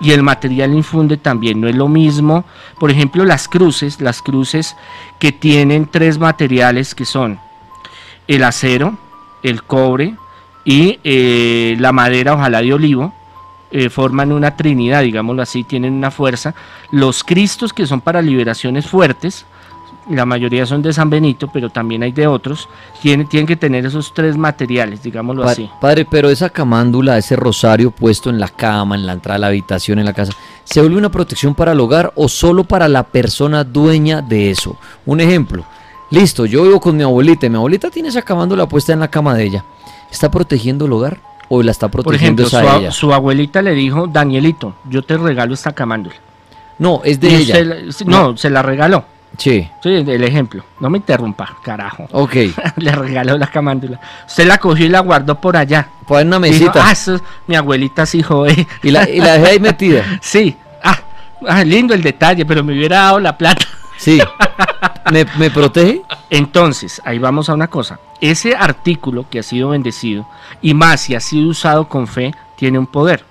y el material infunde también. No es lo mismo, por ejemplo, las cruces, las cruces que tienen tres materiales que son el acero, el cobre y eh, la madera, ojalá de olivo, eh, forman una trinidad, digámoslo así, tienen una fuerza. Los cristos que son para liberaciones fuertes, la mayoría son de San Benito, pero también hay de otros, tienen, tienen que tener esos tres materiales, digámoslo
Pa-
así.
Padre, pero esa camándula, ese rosario puesto en la cama, en la entrada de la habitación, en la casa, ¿se vuelve una protección para el hogar o solo para la persona dueña de eso? Un ejemplo, listo, yo vivo con mi abuelita y mi abuelita tiene esa camándula puesta en la cama de ella. ¿Está protegiendo el hogar o la está
Por
protegiendo
ejemplo,
esa
su, su abuelita le dijo, Danielito, yo te regalo esta camándula.
No, es de
Y
ella.
la- no, se la regaló.
Sí,
Sí, el ejemplo. No me interrumpa, carajo.
ok. [LAUGHS]
le regaló la camándula. Usted la cogió y la guardó por allá.
Poner una
Dijo,
mesita
ah, eso es- mi abuelita sí jode.
y, la, y la dejé ahí metida. [LAUGHS]
Sí. Ah, ah, lindo el detalle, pero me hubiera dado la plata.
Sí. ¿Me, me protege?
Entonces, ahí vamos a una cosa. Ese artículo que ha sido bendecido, y más si ha sido usado con fe, tiene un poder.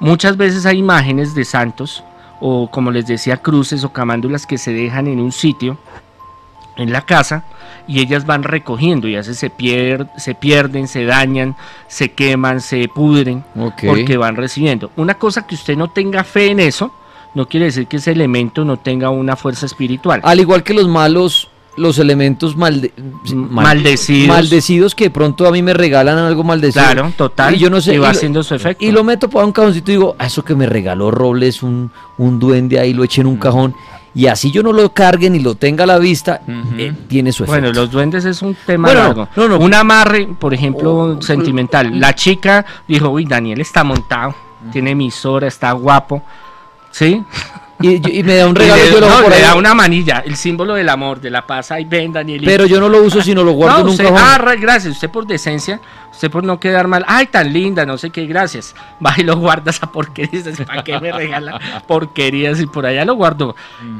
Muchas veces hay imágenes de santos, o como les decía, cruces o camándulas que se dejan en un sitio, en la casa, y ellas van recogiendo, y a veces se, pier- se pierden, se dañan, se queman, se pudren, porque van recibiendo. Una cosa que usted no tenga fe en eso, no quiere decir que ese elemento no tenga una fuerza espiritual.
Al igual que los malos, los elementos malde- mal-
Maldecidos.
maldecidos que de pronto a mí me regalan algo maldecido.
Claro, total.
Y yo no sé.
y va
lo-
haciendo su efecto.
Y lo meto para un cajoncito y digo, "Ah, eso que me regaló Robles, un, un duende ahí, lo eché en un cajón. Y así yo no lo cargue ni lo tenga a la vista, eh, tiene su efecto.
Bueno, los duendes es un tema
Bueno,
largo.
no, no.
Un amarre, por ejemplo,
Oh,
sentimental. La chica dijo, uy, Daniel está montado, tiene emisora, está guapo. ¿Sí?
Y, me da un regalo,
Y le,
yo lo
no,
por
le
ahí.
da una manilla, el símbolo del amor, de la paz. Ahí ven, Daniel.
Pero yo no lo uso, sino lo guardo
no,
en un
usted-
cajón.
ah, gracias. Usted por decencia, usted por no quedar mal. Ay, tan linda, no sé qué, gracias. Va y lo guarda esa porquería. ¿Para qué me regala porquerías? Y por allá lo guardo.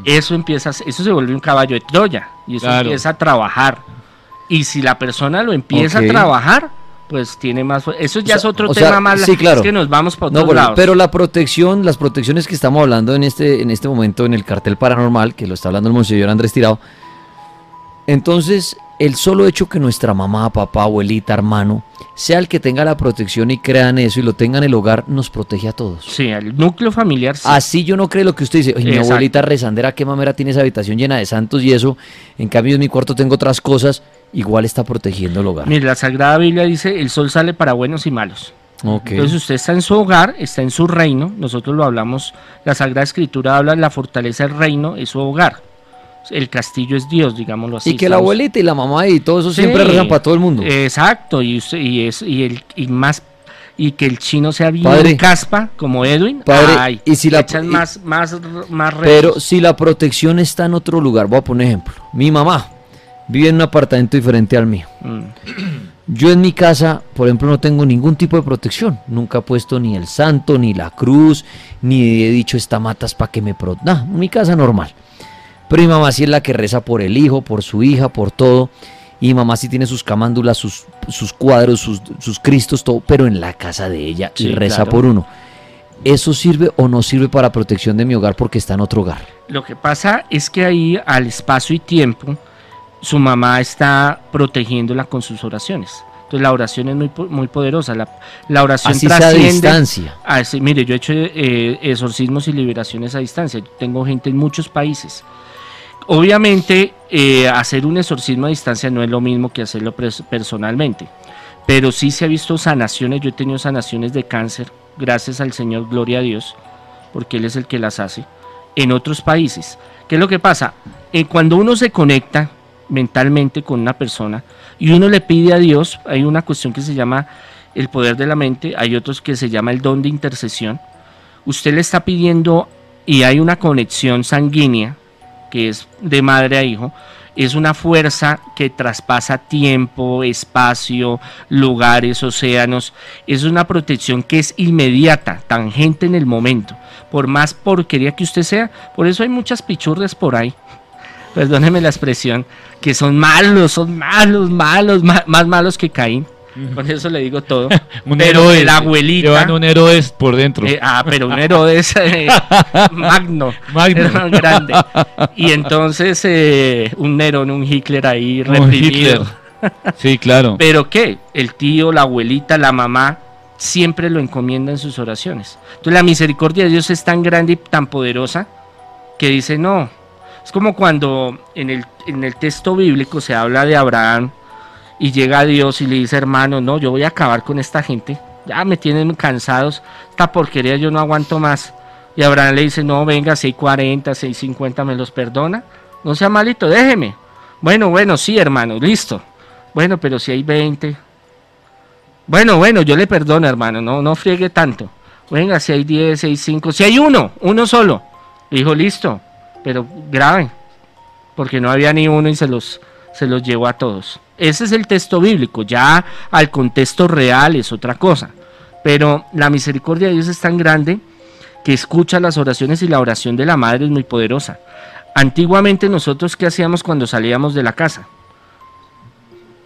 Eso empieza, eso se vuelve un caballo de Troya. Y eso
Claro.
empieza a trabajar. Y si la persona lo empieza a trabajar, pues tiene más. Eso ya
O
es otro
sea,
tema más.
sí, claro.
Es que nos vamos para
No,
otros
bueno,
lados.
pero la protección, las protecciones que estamos hablando en este, en este momento en el cartel paranormal, que lo está hablando el monseñor Andrés Tirado, entonces el solo hecho que nuestra mamá, papá, abuelita, hermano, sea el que tenga la protección y crean eso y lo tenga en el hogar, nos protege a todos.
Sí, el núcleo familiar. sí.
Así yo no creo lo que usted dice. "Ay, mi abuelita rezandera, qué mamera tiene esa habitación llena de santos y eso. En cambio, en mi cuarto tengo otras cosas. Igual está protegiendo el hogar.
Mire, la Sagrada Biblia dice: el sol sale para buenos y malos.
Ok.
Entonces usted está en su hogar, está en su reino, nosotros lo hablamos, la Sagrada Escritura habla la fortaleza del reino, es su hogar. El castillo es Dios, digámoslo así.
y que la abuelita y la mamá y todo eso
Sí,
siempre rezan para todo el mundo.
Exacto, y, usted- y, es, y, el, y más y que el chino sea bien
Padre.
caspa, como Edwin,
Padre,
ay,
y si la-
echan
y-
más, más, más
Pero si la protección está en otro lugar, voy a poner ejemplo. Mi mamá vive en un apartamento diferente al mío.
Mm.
Yo en mi casa, por ejemplo, no tengo ningún tipo de protección. Nunca he puesto ni el santo, ni la cruz, ni he dicho esta matas para que me proteja. Nah, mi casa normal. Pero mi mamá sí es la que reza por el hijo, por su hija, por todo. Y mi mamá sí tiene sus camándulas, sus, sus cuadros, sus, sus cristos, todo, pero en la casa de ella y reza
claro.
por uno. ¿Eso sirve o no sirve para protección de mi hogar porque está en otro hogar?
Lo que pasa es que ahí, al espacio y tiempo, su mamá está protegiéndola con sus oraciones. Entonces la oración es muy, muy poderosa. La, la oración
Así sea a
trasciende.
distancia.
Mire, yo he hecho eh, exorcismos y liberaciones a distancia. Yo tengo gente en muchos países. Obviamente, eh, hacer un exorcismo a distancia no es lo mismo que hacerlo personalmente. Pero sí se ha visto sanaciones. Yo he tenido sanaciones de cáncer, gracias al Señor, gloria a Dios, porque Él es el que las hace, en otros países. ¿Qué es lo que pasa? Eh, cuando uno se conecta mentalmente con una persona y uno le pide a Dios, hay una cuestión que se llama el poder de la mente, hay otros que se llama el don de intercesión. Usted le está pidiendo y hay una conexión sanguínea que es de madre a hijo, es una fuerza que traspasa tiempo, espacio, lugares, océanos. Es una protección que es inmediata, tangente en el momento. Por más porquería que usted sea, por eso hay muchas pichurras por ahí. Perdóneme la expresión, que son malos, son malos, malos, ma- más malos que Caín. Con eso le digo todo. [LAUGHS]
Un
Pero
héroe.
el abuelita.
Llevan un héroe por dentro.
Eh, ah, pero un Herodes eh, [LAUGHS] magno,
Magno.
era grande. [LAUGHS] Y entonces eh, un Nerón, un Hitler ahí
Un
reprimido.
Hitler. Sí, claro.
Pero qué, el tío, la abuelita, la mamá, siempre lo encomienda en sus oraciones. Entonces la misericordia de Dios es tan grande y tan poderosa que dice, no, Es como cuando en el, en el texto bíblico se habla de Abraham y llega Dios y le dice, hermano, no, yo voy a acabar con esta gente. Ya me tienen cansados. Esta porquería yo no aguanto más. Y Abraham le dice, no, venga, 640, 650, me los perdona. No sea malito, déjeme. Bueno, bueno, sí, hermano, listo. Bueno, pero si hay 20. Bueno, bueno, yo le perdono, hermano, no, no friegue tanto. Venga, si hay 10, 6, 5, si hay uno, uno solo. Dijo, listo, pero grave, porque no había ni uno y se los, se los llevó a todos. Ese es el texto bíblico, ya al contexto real es otra cosa. Pero la misericordia de Dios es tan grande que escucha las oraciones y la oración de la madre es muy poderosa. Antiguamente nosotros, ¿qué hacíamos cuando salíamos de la casa?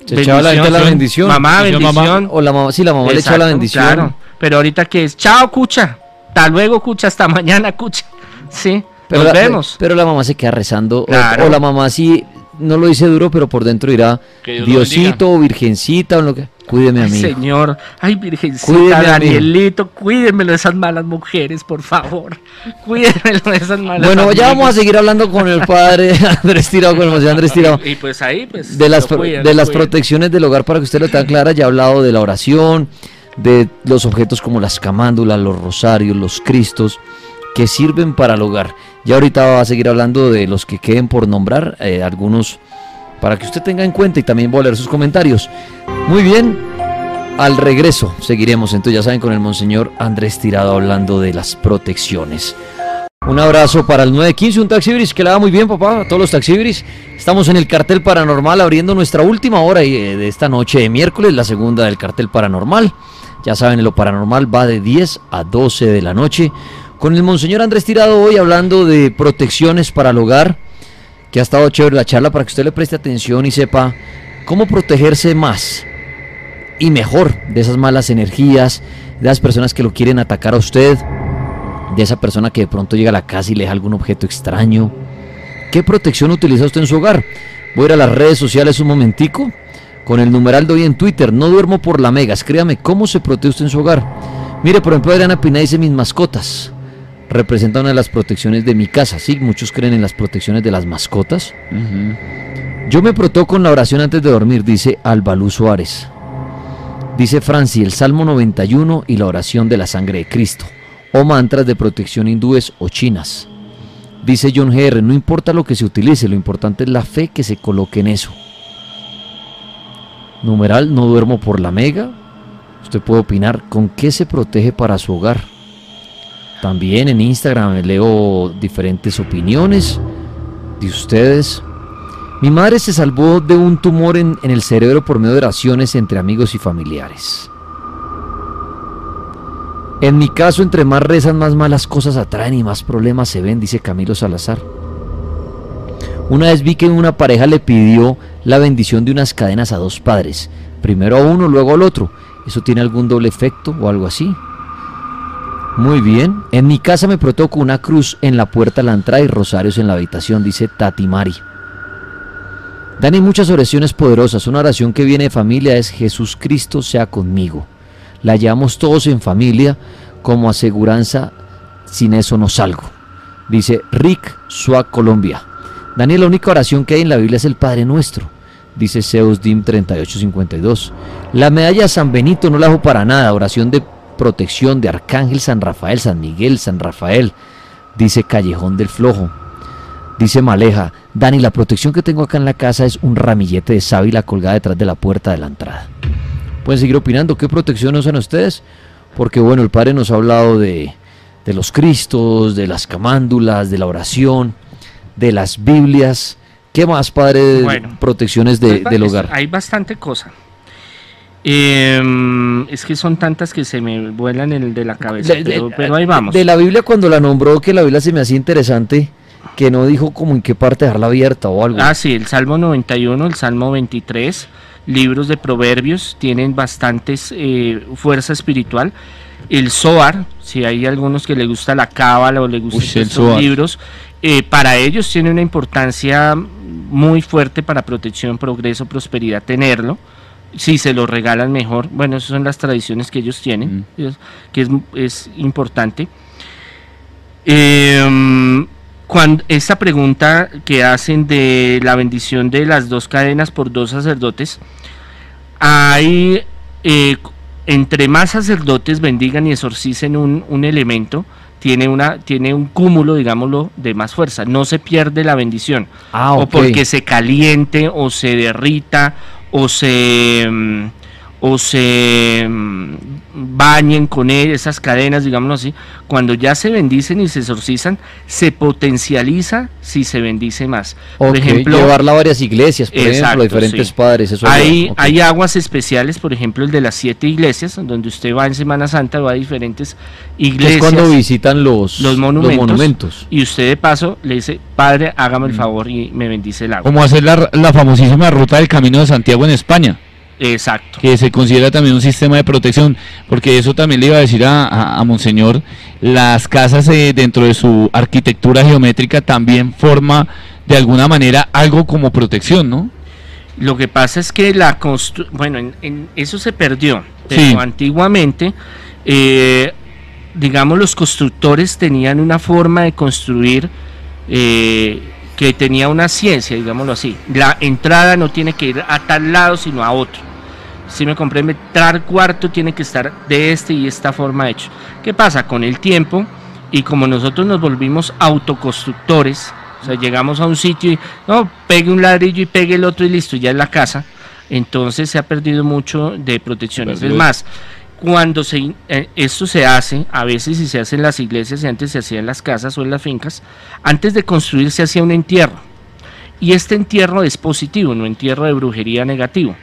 Se echaba la, la bendición.
Mamá, bendición.
o la mamá, sí, la mamá le echaba la bendición. Claro,
pero ahorita que es, chao, cucha. Hasta luego, cucha, hasta mañana, cucha. Sí,
pero
nos vemos.
Pero la mamá se queda rezando. O, la mamá sí, no lo dice duro, pero por dentro dirá, Diosito, o Virgencita, o lo que... Cuídeme a mí.
Señor, ay, Virgencita, Danielito, cuídemelo de esas malas mujeres, por favor. Cuídemelo de esas malas
Bueno, ya vamos a seguir hablando con el padre [LAUGHS] Andrés Tirado, con el José Andrés Tirado.
Y, pues ahí, pues.
De las, de las protecciones del hogar, para que usted lo tenga clara, ya ha hablado de la oración, de los objetos como las camándulas, los rosarios, los cristos, que sirven para el hogar. Ya ahorita va a seguir hablando de los que queden por nombrar, eh, algunos para que usted tenga en cuenta y también voy a leer sus comentarios. Muy bien, al regreso seguiremos entonces, ya saben, con el Monseñor Andrés Tirado hablando de las protecciones. Un abrazo para el 915, un taxibris que le va muy bien, papá, a todos los taxibris. Estamos en el cartel paranormal abriendo nuestra última hora eh, de esta noche de miércoles, la segunda del cartel paranormal. Ya saben, lo paranormal va de 10 a 12 de la noche. Con el Monseñor Andrés Tirado hoy hablando de protecciones para el hogar que ha estado chévere la charla para que usted le preste atención y sepa cómo protegerse más y mejor de esas malas energías, de las personas que lo quieren atacar a usted, de esa persona que de pronto llega a la casa y le deja algún objeto extraño. ¿Qué protección utiliza usted en su hogar? Voy a ir a las redes sociales un momentico. Con el numeral de hoy en Twitter, no duermo por la mega. Escríbame cómo se protege usted en su hogar. Mire, por ejemplo, Adriana Pina dice mis mascotas representa una de las protecciones de mi casa. Sí, muchos creen en las protecciones de las mascotas. Yo me protejo con la oración antes de dormir, dice Albalú Suárez. Dice Franci, el Salmo 91 y la oración de la sangre de Cristo. O mantras de protección hindúes o chinas. Dice John GR, no importa lo que se utilice, lo importante es la fe que se coloque en eso. Numeral, no duermo por la mega. Usted puede opinar con qué se protege para su hogar. También en Instagram leo diferentes opiniones de ustedes. Mi madre se salvó de un tumor en, el cerebro por medio de oraciones entre amigos y familiares. En mi caso, entre más rezan, más malas cosas atraen y más problemas se ven, dice Camilo Salazar. Una vez vi que una pareja le pidió la bendición de unas cadenas a dos padres, primero a uno, luego al otro. ¿Eso tiene algún doble efecto o algo así? Muy bien. En mi casa me protoco una cruz en la puerta de la entrada y rosarios en la habitación, dice Tati Mari. Dani, muchas oraciones poderosas. Una oración que viene de familia es Jesús Cristo sea conmigo. La llevamos todos en familia como aseguranza. Sin eso no salgo. Dice Rick Suá Colombia. Daniel, la única oración que hay en la Biblia es el Padre Nuestro. Dice Zeus Dim 3852. La medalla San Benito no la hago para nada. Oración de protección de Arcángel San Rafael, San Miguel, San Rafael, dice Callejón del Flojo. Dice Maleja, Dani, la protección que tengo acá en la casa es un ramillete de sábila colgada detrás de la puerta de la entrada. Pueden seguir opinando, ¿qué protección usan ustedes? Porque bueno, el Padre nos ha hablado de, de los Cristos, de las camándulas, de la oración, de las Biblias. ¿Qué más, Padre, protecciones de, pues del hogar?
Hay bastante cosa. Eh, es que son tantas que se me vuelan el de la cabeza, pero, ahí vamos.
De la Biblia cuando la nombró, que la Biblia se me hacía interesante, que no dijo como en qué parte dejarla abierta o algo.
Ah, sí, el Salmo 91, el Salmo 23, libros de proverbios, tienen bastantes eh, fuerza espiritual. El Zohar, si hay algunos que le gusta la cábala o le gustan estos libros, eh, para ellos tiene una importancia muy fuerte para protección, progreso, prosperidad, tenerlo si se lo regalan mejor. Bueno, esas son las tradiciones que ellos tienen, que es, importante. Em, cuando esta pregunta que hacen de la bendición de las dos cadenas por dos sacerdotes, hay eh, entre más sacerdotes bendigan y exorcicen un, un elemento, tiene, una, tiene un cúmulo, digámoslo, de más fuerza. No se pierde la bendición.
Ah,
O porque se caliente, o se derrita, o se, mm, o se mm, bañen con él, esas cadenas, digámoslo así. Cuando ya se bendicen y se exorcizan, se potencializa si se bendice más. Por ejemplo,
llevarla a varias iglesias, por
Exacto,
ejemplo, a diferentes
sí.
padres. Eso
hay, hay aguas especiales, por ejemplo, el de las siete iglesias, donde usted va en Semana Santa, va a diferentes iglesias.
es cuando visitan los,
los monumentos,
monumentos.
y usted de paso le dice, Padre, hágame
Mm.
el favor y me bendice el agua.
Como hacer la, la famosísima ruta del Camino de Santiago en España,
Exacto.
que se considera también un sistema de protección, porque eso también le iba a decir a, a- a Monseñor, las casas eh, dentro de su arquitectura geométrica también forma de alguna manera algo como protección, ¿no?
Lo que pasa es que la constru bueno, en, en- eso se perdió, pero
Sí.
antiguamente, eh, digamos, los constructores tenían una forma de construir eh, que tenía una ciencia, digámoslo así. La entrada no tiene que ir a tal lado, sino a otro. Si me comprende, tal cuarto tiene que estar de este y esta forma hecho. ¿Qué pasa? Con el tiempo, y como nosotros nos volvimos autoconstructores, o sea, llegamos a un sitio y, no, pegue un ladrillo y pegue el otro y listo, ya es la casa. Entonces se ha perdido mucho de protecciones. Es más, cuando se, eh, esto se hace, a veces si se hace en las iglesias y antes se hacía en las casas o en las fincas, antes de construir se hacía un entierro. Y este entierro es positivo, no entierro de brujería negativo.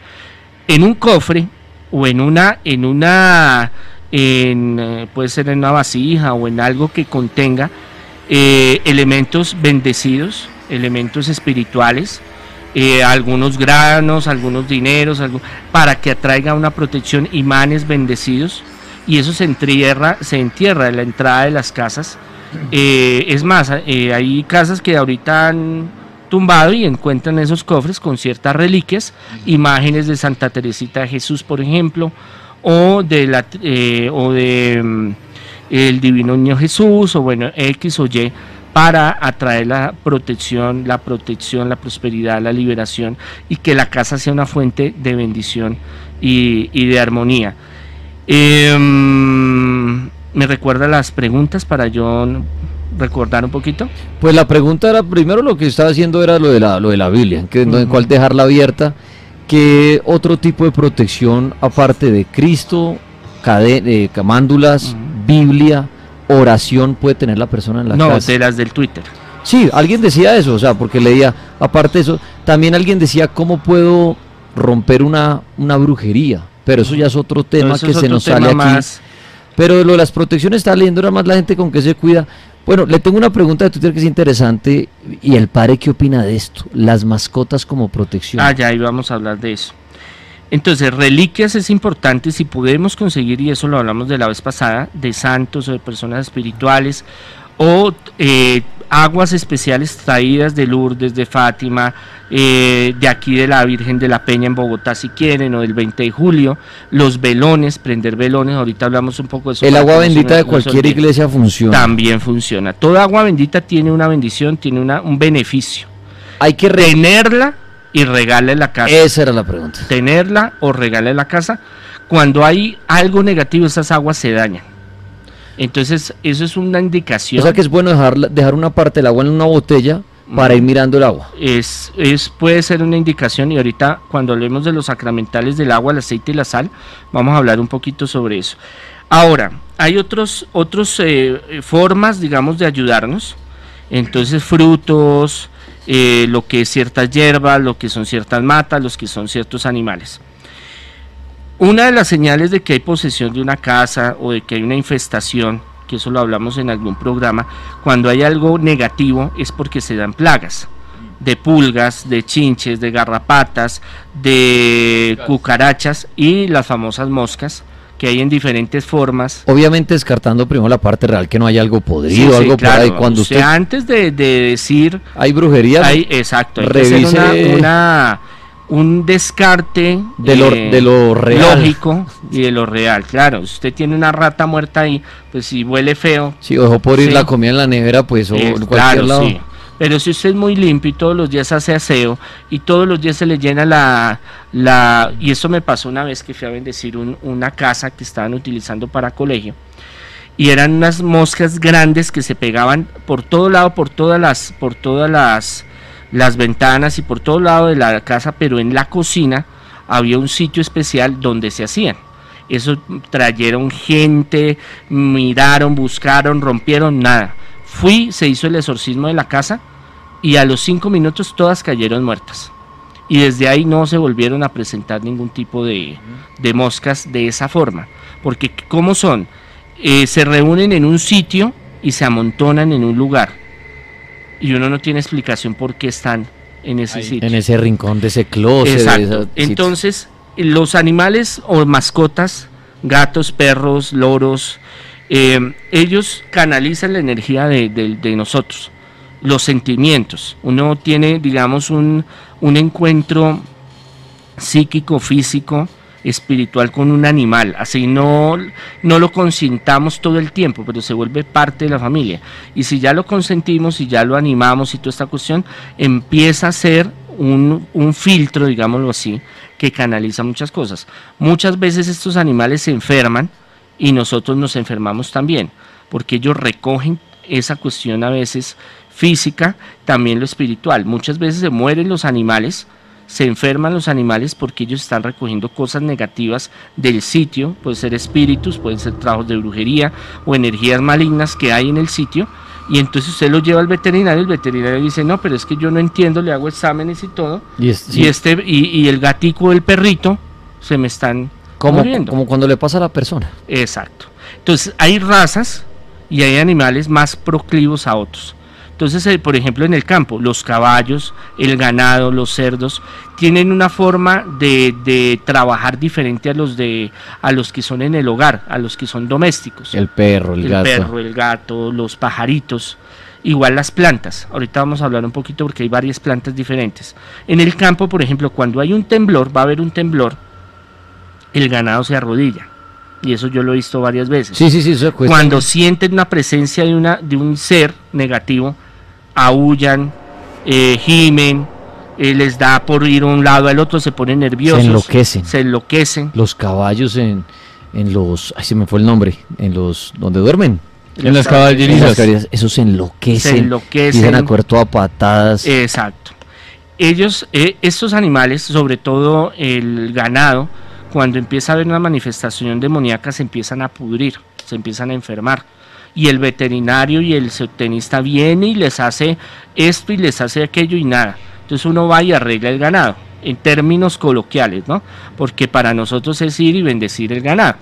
En un cofre o en una, en una, en, eh, puede ser en una vasija o en algo que contenga eh, elementos bendecidos, elementos espirituales, eh, algunos granos, algunos dineros, algo, para que atraiga una protección, imanes bendecidos, y eso se entierra, se entierra en la entrada de las casas. Es más, hay casas que ahorita han tumbado y encuentran esos cofres con ciertas reliquias, imágenes de Santa Teresita de Jesús, por ejemplo, o de la eh, o de mm, el Divino Niño Jesús, o bueno, X o Y, para atraer la protección, la protección, la prosperidad, la liberación y que la casa sea una fuente de bendición y, y de armonía. Em, ¿Me recuerda las preguntas para yo n- recordar un poquito?
Pues la pregunta era, primero lo que estaba haciendo era lo de la, lo de la Biblia, que no en cuál dejarla abierta, ¿qué otro tipo de protección aparte de Cristo, eh, camándulas. Biblia, oración puede tener la persona en la
no,
casa?
de las del Twitter.
Sí, alguien decía eso, o sea, porque leía, aparte de eso, también alguien decía cómo puedo romper una, una brujería, pero eso ya es otro tema que se nos sale aquí.
más.
Pero lo de las protecciones está leyendo nada más la gente con que se cuida. Bueno, le tengo una pregunta de Twitter que es interesante. ¿Y el padre qué opina de esto? Las mascotas como protección.
Ah, ya íbamos a hablar de eso. Entonces, reliquias es importante si podemos conseguir, y eso lo hablamos de la vez pasada, de santos o de personas espirituales, o eh, aguas especiales traídas de Lourdes, de Fátima, eh, de aquí de la Virgen de la Peña en Bogotá, si quieren, o del 20 de julio, los velones, prender velones, ahorita hablamos un poco de eso.
el agua
no
bendita de cualquier iglesia funciona.
También funciona. Toda agua bendita tiene una bendición, tiene una, un beneficio.
Hay que
Tenerla y regalarle la casa
Esa era la pregunta.
tenerla o regalarle la casa. Cuando hay algo negativo, esas aguas se dañan. Entonces, eso es una indicación.
O sea que es bueno dejar, dejar una parte del agua en una botella para
Mm.
ir mirando el agua.
es, es- puede ser una indicación y ahorita cuando hablemos de los sacramentales del agua, el aceite y la sal, vamos a hablar un poquito sobre eso. Ahora, hay otros, otros eh, eh, formas, digamos, de ayudarnos. Entonces, frutos, eh, lo que es ciertas hierbas, lo que son ciertas matas, los que son ciertos animales. Una de las señales de que hay posesión de una casa o de que hay una infestación, que eso lo hablamos en algún programa, cuando hay algo negativo es porque se dan plagas de pulgas, de chinches, de garrapatas, de cucarachas y las famosas moscas que hay en diferentes formas.
Obviamente descartando primero la parte real, que no haya algo podrido,
Sí, sí,
algo
claro,
por ahí. Cuando
usted
usted...
antes de, de decir
Hay brujería.
hay, exacto, hay que hacer
Revise-
una, una, un descarte
De lo-
eh,
de lo real.
lógico y de lo real. Claro, si usted tiene una rata muerta ahí, pues si huele feo,
Si dejó por ir
Sí.
la comida en la nevera, pues o
eh,
en cualquier
claro,
lado.
sí. Pero si usted es muy limpio y todos los días hace aseo y todos los días se le llena la... la y eso me pasó una vez que fui a bendecir un- una casa que estaban utilizando para colegio. Y eran unas moscas grandes que se pegaban por todo lado, por todas las, por todas las, las ventanas y por todo lado de la casa, pero en la cocina había un sitio especial donde se hacían. Eso trajeron gente, miraron, buscaron, rompieron, nada. Fui, se hizo el exorcismo de la casa y a los cinco minutos todas cayeron muertas. Y desde ahí no se volvieron a presentar ningún tipo de, de moscas de esa forma. Porque ¿cómo son? Eh, se reúnen en un sitio y se amontonan en un lugar. Y uno no tiene explicación por qué están en ese
Ahí.
sitio.
En ese rincón de ese closet. de
Exacto. Entonces, los animales o mascotas, gatos, perros, loros, eh, ellos canalizan la energía de, de- de nosotros, los sentimientos. Uno tiene, digamos, un, un encuentro psíquico, físico, espiritual con un animal. Así no, no lo consintamos todo el tiempo, pero se vuelve parte de la familia. Y si ya lo consentimos y ya lo animamos y toda esta cuestión, empieza a ser un, un filtro, digámoslo así, que canaliza muchas cosas. Muchas veces estos animales se enferman y nosotros nos enfermamos también, porque ellos recogen esa cuestión a veces física, también lo espiritual. Muchas veces se mueren los animales, se enferman los animales porque ellos están recogiendo cosas negativas del sitio, puede ser espíritus, pueden ser trabajos de brujería o energías malignas que hay en el sitio. Y entonces usted lo lleva al veterinario, el veterinario dice, no, pero es que yo no entiendo, le hago exámenes y todo,
Y, es- sí,
y este y, y el gatico o el perrito se me están
como,
muriendo.
como cuando le pasa a la persona.
Exacto. Entonces hay razas y hay animales más proclivos a otros. Entonces, eh, por ejemplo, en el campo, los caballos, el ganado, los cerdos, tienen una forma de, de trabajar diferente a los de a los que son en el hogar, a los que son domésticos.
El perro, el,
el
gato.
perro, el gato, los pajaritos, igual las plantas. Ahorita vamos a hablar un poquito porque hay varias plantas diferentes. En el campo, por ejemplo, cuando hay un temblor, va a haber un temblor, el ganado se arrodilla. Y eso yo lo he visto varias veces.
Sí, sí, sí. eso
Cuando sienten una presencia de, una, de un ser negativo, aullan, eh, gimen, eh, les da por ir a un lado al otro, se ponen nerviosos.
Se enloquecen.
Se enloquecen.
Los caballos en, en los... Ay, se me fue el nombre. En los... donde duermen.
En las
En
caballerizas.
las caballerizas, Esos se enloquecen.
Se enloquecen.
Dicen a cuerto a patadas.
Exacto. Ellos, eh, estos animales, sobre todo el ganado, cuando empieza a haber una manifestación demoníaca, se empiezan a pudrir, se empiezan a enfermar. Y el veterinario y el zootecnista viene y les hace esto y les hace aquello y nada. Entonces uno va y arregla el ganado, en términos coloquiales, ¿no? Porque para nosotros es ir y bendecir el ganado.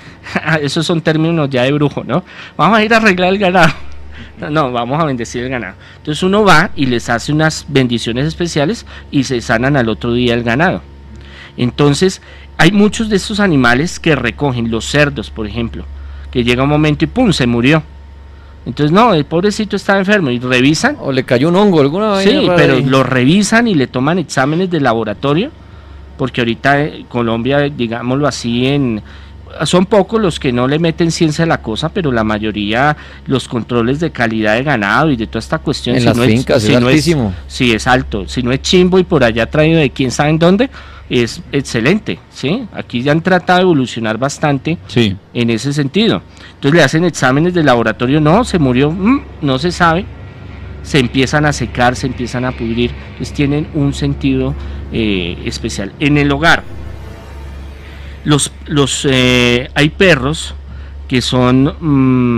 [LAUGHS] Esos son términos ya de brujo, ¿no? Vamos a ir a arreglar el ganado. No, no, vamos a bendecir el ganado. Entonces uno va y les hace unas bendiciones especiales y se sanan al otro día el ganado. Entonces, hay muchos de estos animales que recogen, los cerdos, por ejemplo, que llega un momento y ¡pum! se murió. Entonces, no, el pobrecito estaba enfermo y revisan.
O le cayó un hongo, alguna vaina
Sí, pero
ahí.
lo revisan y le toman exámenes de laboratorio, porque ahorita eh, Colombia, digámoslo así, en son pocos los que no le meten ciencia a la cosa, pero la mayoría los controles de calidad de ganado y de toda esta cuestión.
En las fincas, es
no
altísimo.
sí, es alto. Si no es chimbo y por allá traído de quién sabe en dónde, es excelente. ¿sí? Aquí ya han tratado de evolucionar bastante
Sí.
en ese sentido. Entonces le hacen exámenes de laboratorio, no, se murió, mm, no se sabe, se empiezan a secar, se empiezan a pudrir, entonces tienen un sentido eh, especial. En el hogar, los, los, eh, hay perros que son,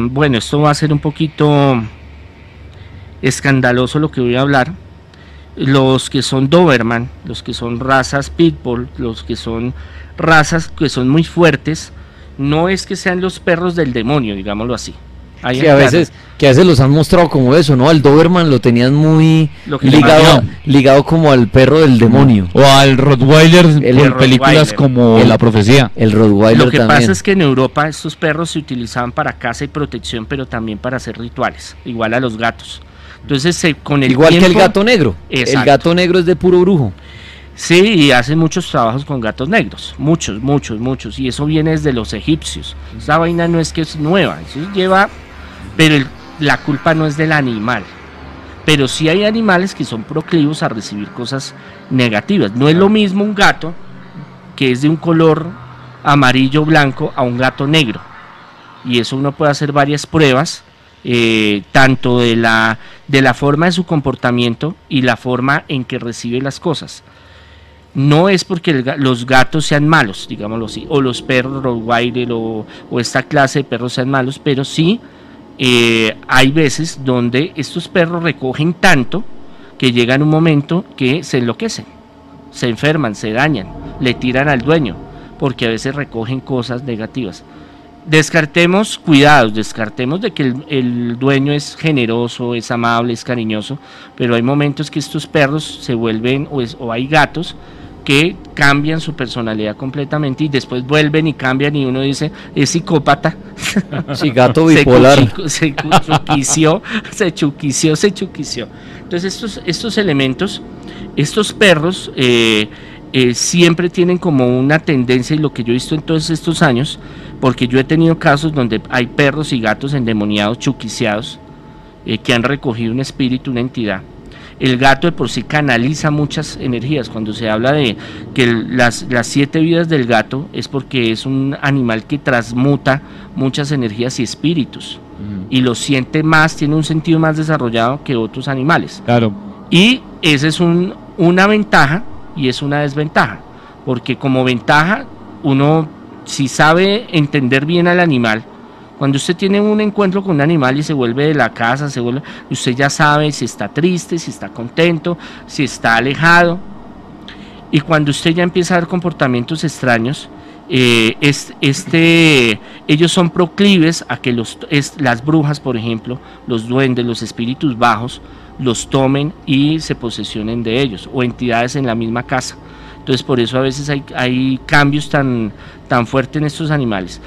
mm, bueno, esto va a ser un poquito escandaloso lo que voy a hablar, los que son Doberman, los que son razas Pitbull, los que son razas que son muy fuertes, no es que sean los perros del demonio, digámoslo así. Ahí
que a veces que a veces los han mostrado como eso, ¿no? Al Doberman lo tenían muy
Lo
ligado, ligado como al perro del demonio.
O al Rottweiler
El
en películas
Rottweiler.
como
El-
La Profecía.
El Rottweiler
Lo que
también.
pasa es que en Europa estos perros se utilizaban para caza y protección, pero también para hacer rituales, igual a los gatos. Entonces, se- con el
Igual que el gato negro. El gato negro es de puro brujo.
Sí, y hacen muchos trabajos con gatos negros, muchos, muchos, muchos, y eso viene desde los egipcios. Esa vaina no es que es nueva, eso lleva, pero la culpa no es del animal. Pero sí hay animales que son proclivos a recibir cosas negativas. No es lo mismo un gato que es de un color amarillo blanco a un gato negro. Y eso uno puede hacer varias pruebas, eh, tanto de la, de la forma de su comportamiento y la forma en que recibe las cosas no es porque los gatos sean malos, digámoslo así, o los perros Rottweiler o, o esta clase de perros sean malos, pero sí eh, hay veces donde estos perros recogen tanto que llegan un momento que se enloquecen, se enferman, se dañan, le tiran al dueño, porque a veces recogen cosas negativas. Descartemos cuidados, descartemos de que el, el, dueño es generoso, es amable, es cariñoso, pero hay momentos que estos perros se vuelven, o, es, o hay gatos que cambian su personalidad completamente y después vuelven y cambian y uno dice, es psicópata. [LAUGHS]
Sí, gato bipolar.
se, chuquició, [LAUGHS] se chuquició, se chuquició. Entonces estos, estos elementos, estos perros eh, eh, siempre tienen como una tendencia y lo que yo he visto en todos estos años, porque yo he tenido casos donde hay perros y gatos endemoniados, chuquiciados, eh, que han recogido un espíritu, una entidad el gato de por sí canaliza muchas energías. Cuando se habla de que las, las siete vidas del gato es porque es un animal que transmuta muchas energías y espíritus. Y lo siente más, tiene un sentido más desarrollado que otros animales.
Claro.
Y esa es un, una ventaja y es una desventaja. Porque como ventaja, uno si sabe entender bien al animal, cuando usted tiene un encuentro con un animal y se vuelve de la casa, se vuelve, usted ya sabe si está triste, si está contento, si está alejado. Y cuando usted ya empieza a ver comportamientos extraños, eh, este, ellos son proclives a que los, las brujas, por ejemplo, los duendes, los espíritus bajos, los tomen y se posesionen de ellos, o entidades en la misma casa. Entonces por eso a veces hay, hay cambios tan, tan fuertes en estos animales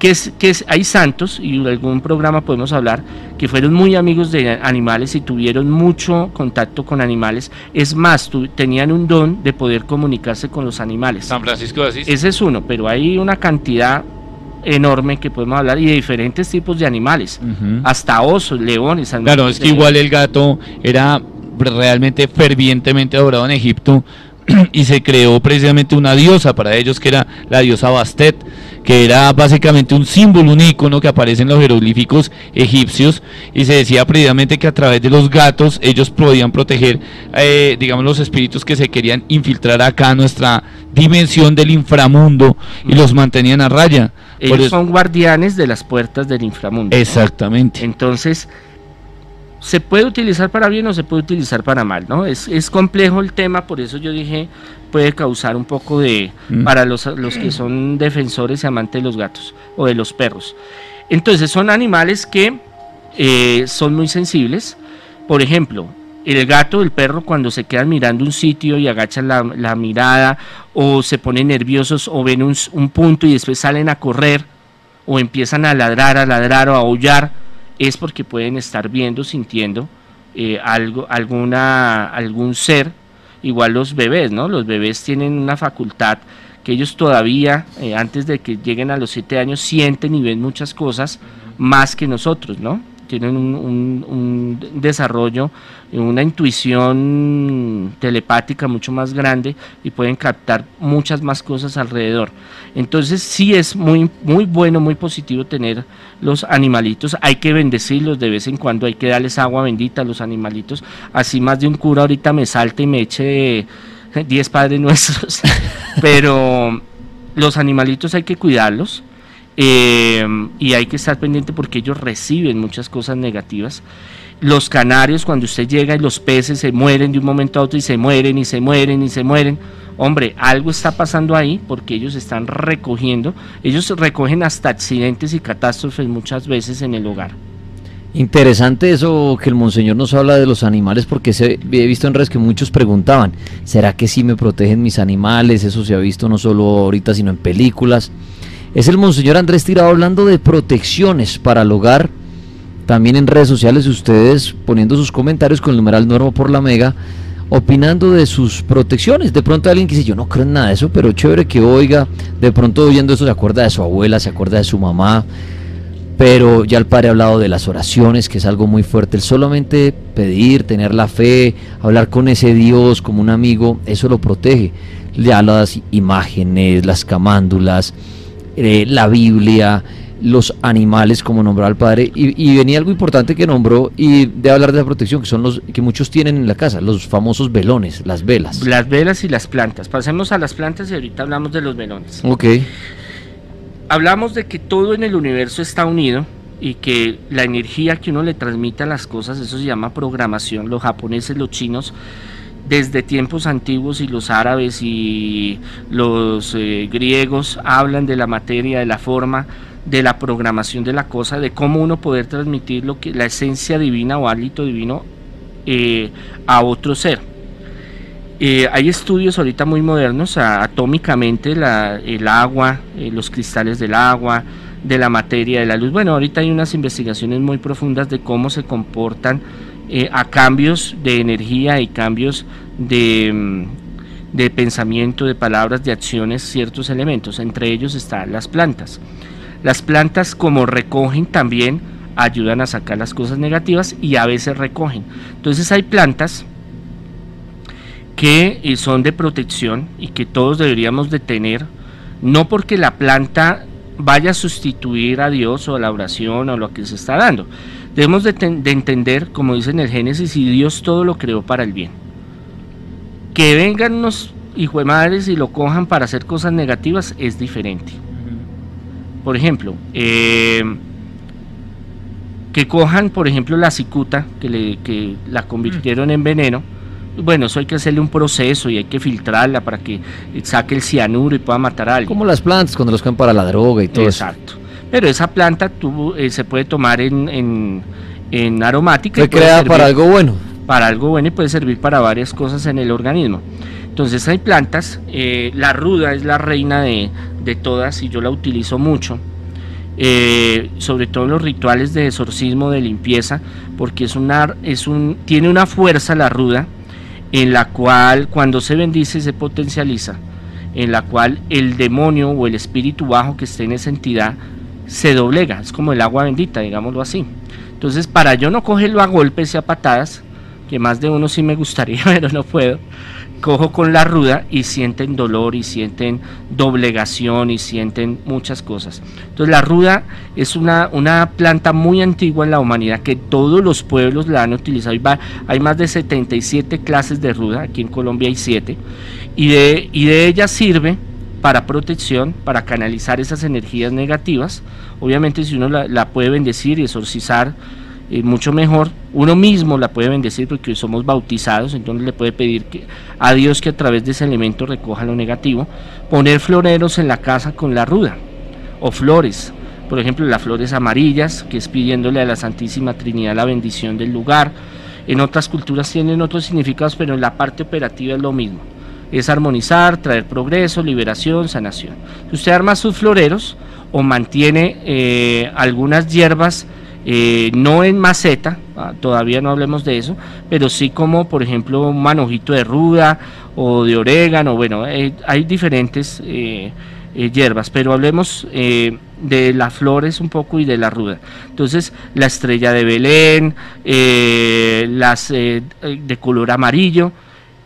que, es, que es, hay santos, y en algún programa podemos hablar, que fueron muy amigos de animales y tuvieron mucho contacto con animales. Es más, tenían un don de poder comunicarse con los animales.
San Francisco de Asís.
Ese es uno, pero hay una cantidad enorme que podemos hablar y de diferentes tipos de animales, hasta osos, leones.
Claro, es que igual el gato era realmente fervientemente adorado en Egipto [CLEARS THROAT] y se creó precisamente una diosa para ellos que era la diosa Bastet que era básicamente un símbolo, un icono que aparece en los jeroglíficos egipcios y se decía previamente que a través de los gatos ellos podían proteger, eh, digamos, los espíritus que se querían infiltrar acá a nuestra dimensión del inframundo y los mantenían a raya.
Ellos son guardianes de las puertas del inframundo.
Exactamente.
Entonces, se puede utilizar para bien o se puede utilizar para mal, ¿no? Es, es complejo el tema, por eso yo dije, puede causar un poco de, mm. para los, los que son defensores y amantes de los gatos o de los perros. Entonces son animales que eh, son muy sensibles. Por ejemplo, el gato, el perro, cuando se quedan mirando un sitio y agachan la, la mirada o se ponen nerviosos o ven un, un punto y después salen a correr o empiezan a ladrar, a ladrar o a aullar, es porque pueden estar viendo, sintiendo eh, algo, alguna, algún ser, igual los bebés, ¿no? Los bebés tienen una facultad que ellos todavía, eh, antes de que lleguen a los siete años, sienten y ven muchas cosas más que nosotros, ¿no? Tienen un, un, desarrollo, una intuición telepática mucho más grande y pueden captar muchas más cosas alrededor. Entonces sí es muy, muy bueno, muy positivo tener los animalitos. Hay que bendecirlos de vez en cuando, hay que darles agua bendita a los animalitos. Así más de un cura ahorita me salte y me eche 10 padres nuestros. [LAUGHS] Pero los animalitos hay que cuidarlos eh, y hay que estar pendiente porque ellos reciben muchas cosas negativas. Los canarios, cuando usted llega y los peces se mueren de un momento a otro y se mueren y se mueren y se mueren, hombre, algo está pasando ahí porque ellos están recogiendo, ellos recogen hasta accidentes y catástrofes muchas veces en el hogar.
Interesante eso que el monseñor nos habla de los animales porque se, he visto en redes que muchos preguntaban, ¿será que sí me protegen mis animales? Eso se ha visto no solo ahorita sino en películas. Es el Monseñor Andrés Tirado hablando de protecciones para el hogar. También en redes sociales ustedes poniendo sus comentarios con el numeral Norma por la Mega opinando de sus protecciones. De pronto alguien que dice, yo no creo en nada de eso, pero chévere que oiga, de pronto oyendo eso se acuerda de su abuela, se acuerda de su mamá, pero ya el padre ha hablado de las oraciones, que es algo muy fuerte. El solamente pedir, tener la fe, hablar con ese Dios como un amigo, eso lo protege. Ya las imágenes, las camándulas, eh, la Biblia, los animales, como nombró al padre, y, venía algo importante que nombró y de hablar de la protección, que son los que muchos tienen en la casa, los famosos velones, las velas.
Las velas y las plantas. Pasemos a las plantas y ahorita hablamos de los velones.
Ok.
Hablamos de que todo en el universo está unido y que la energía que uno le transmite a las cosas, eso se llama programación. Los japoneses, los chinos, desde tiempos antiguos y los árabes y los eh, griegos hablan de la materia, de la forma, de la programación de la cosa, de cómo uno poder transmitir lo que la esencia divina o hálito divino eh, a otro ser. Eh, hay estudios ahorita muy modernos, atómicamente, el agua, los cristales del agua, de la materia, de la luz. Bueno, ahorita hay unas investigaciones muy profundas de cómo se comportan a cambios de energía y cambios de, mm, de pensamiento, de palabras, de acciones, ciertos elementos. Entre ellos están las plantas. Las plantas como recogen también ayudan a sacar las cosas negativas y a veces recogen. Entonces hay plantas que eh, son de protección y que todos deberíamos de tener, no porque la planta vaya a sustituir a Dios o a la oración o lo que se está dando. Debemos de, entender, como dice en el Génesis, y Dios todo lo creó para el bien. Que vengan unos hijos de madres y lo cojan para hacer cosas negativas es diferente. Por ejemplo, eh, que cojan, por ejemplo, la cicuta, que, le, que la convirtieron en veneno. Bueno, eso hay que hacerle un proceso y hay que filtrarla para que saque el cianuro y pueda matar a alguien.
Como las plantas cuando los cogen para la droga y todo
Exacto. Pero esa planta tú, eh, se puede tomar en, en, en aromática.
Se crea para algo bueno.
Para algo bueno y puede servir para varias cosas en el organismo. Entonces hay plantas, eh, la ruda es la reina de, de todas y yo la utilizo mucho. Eh, sobre todo en los rituales de exorcismo, de limpieza, porque es una, es un, tiene una fuerza la ruda en la cual cuando se bendice se potencializa, en la cual el demonio o el espíritu bajo que esté en esa entidad se doblega, es como el agua bendita, digámoslo así. Entonces, para yo no cogerlo a golpes y a patadas, que más de uno sí me gustaría, [LAUGHS] pero no puedo, cojo con la ruda y sienten dolor y sienten doblegación y sienten muchas cosas. Entonces la ruda es una, una planta muy antigua en la humanidad que todos los pueblos la han utilizado. Hay más de 77 clases de ruda, aquí en Colombia hay 7, y de, y de ella sirve para protección, para canalizar esas energías negativas. Obviamente si uno la, puede bendecir y exorcizar, mucho mejor. Uno mismo la puede bendecir porque somos bautizados, entonces le puede pedir que, a Dios que a través de ese elemento recoja lo negativo. Poner floreros en la casa con la ruda o flores. Por ejemplo, las flores amarillas, que es pidiéndole a la Santísima Trinidad la bendición del lugar. En otras culturas tienen otros significados, pero en la parte operativa es lo mismo. Es armonizar, traer progreso, liberación, sanación. Si usted arma sus floreros o mantiene eh, algunas hierbas eh, no en maceta, ah, todavía no hablemos de eso, pero sí como por ejemplo un manojito de ruda o de orégano, bueno, eh, hay diferentes hierbas, pero hablemos de las flores un poco y de la ruda. Entonces, la estrella de Belén, las de color amarillo.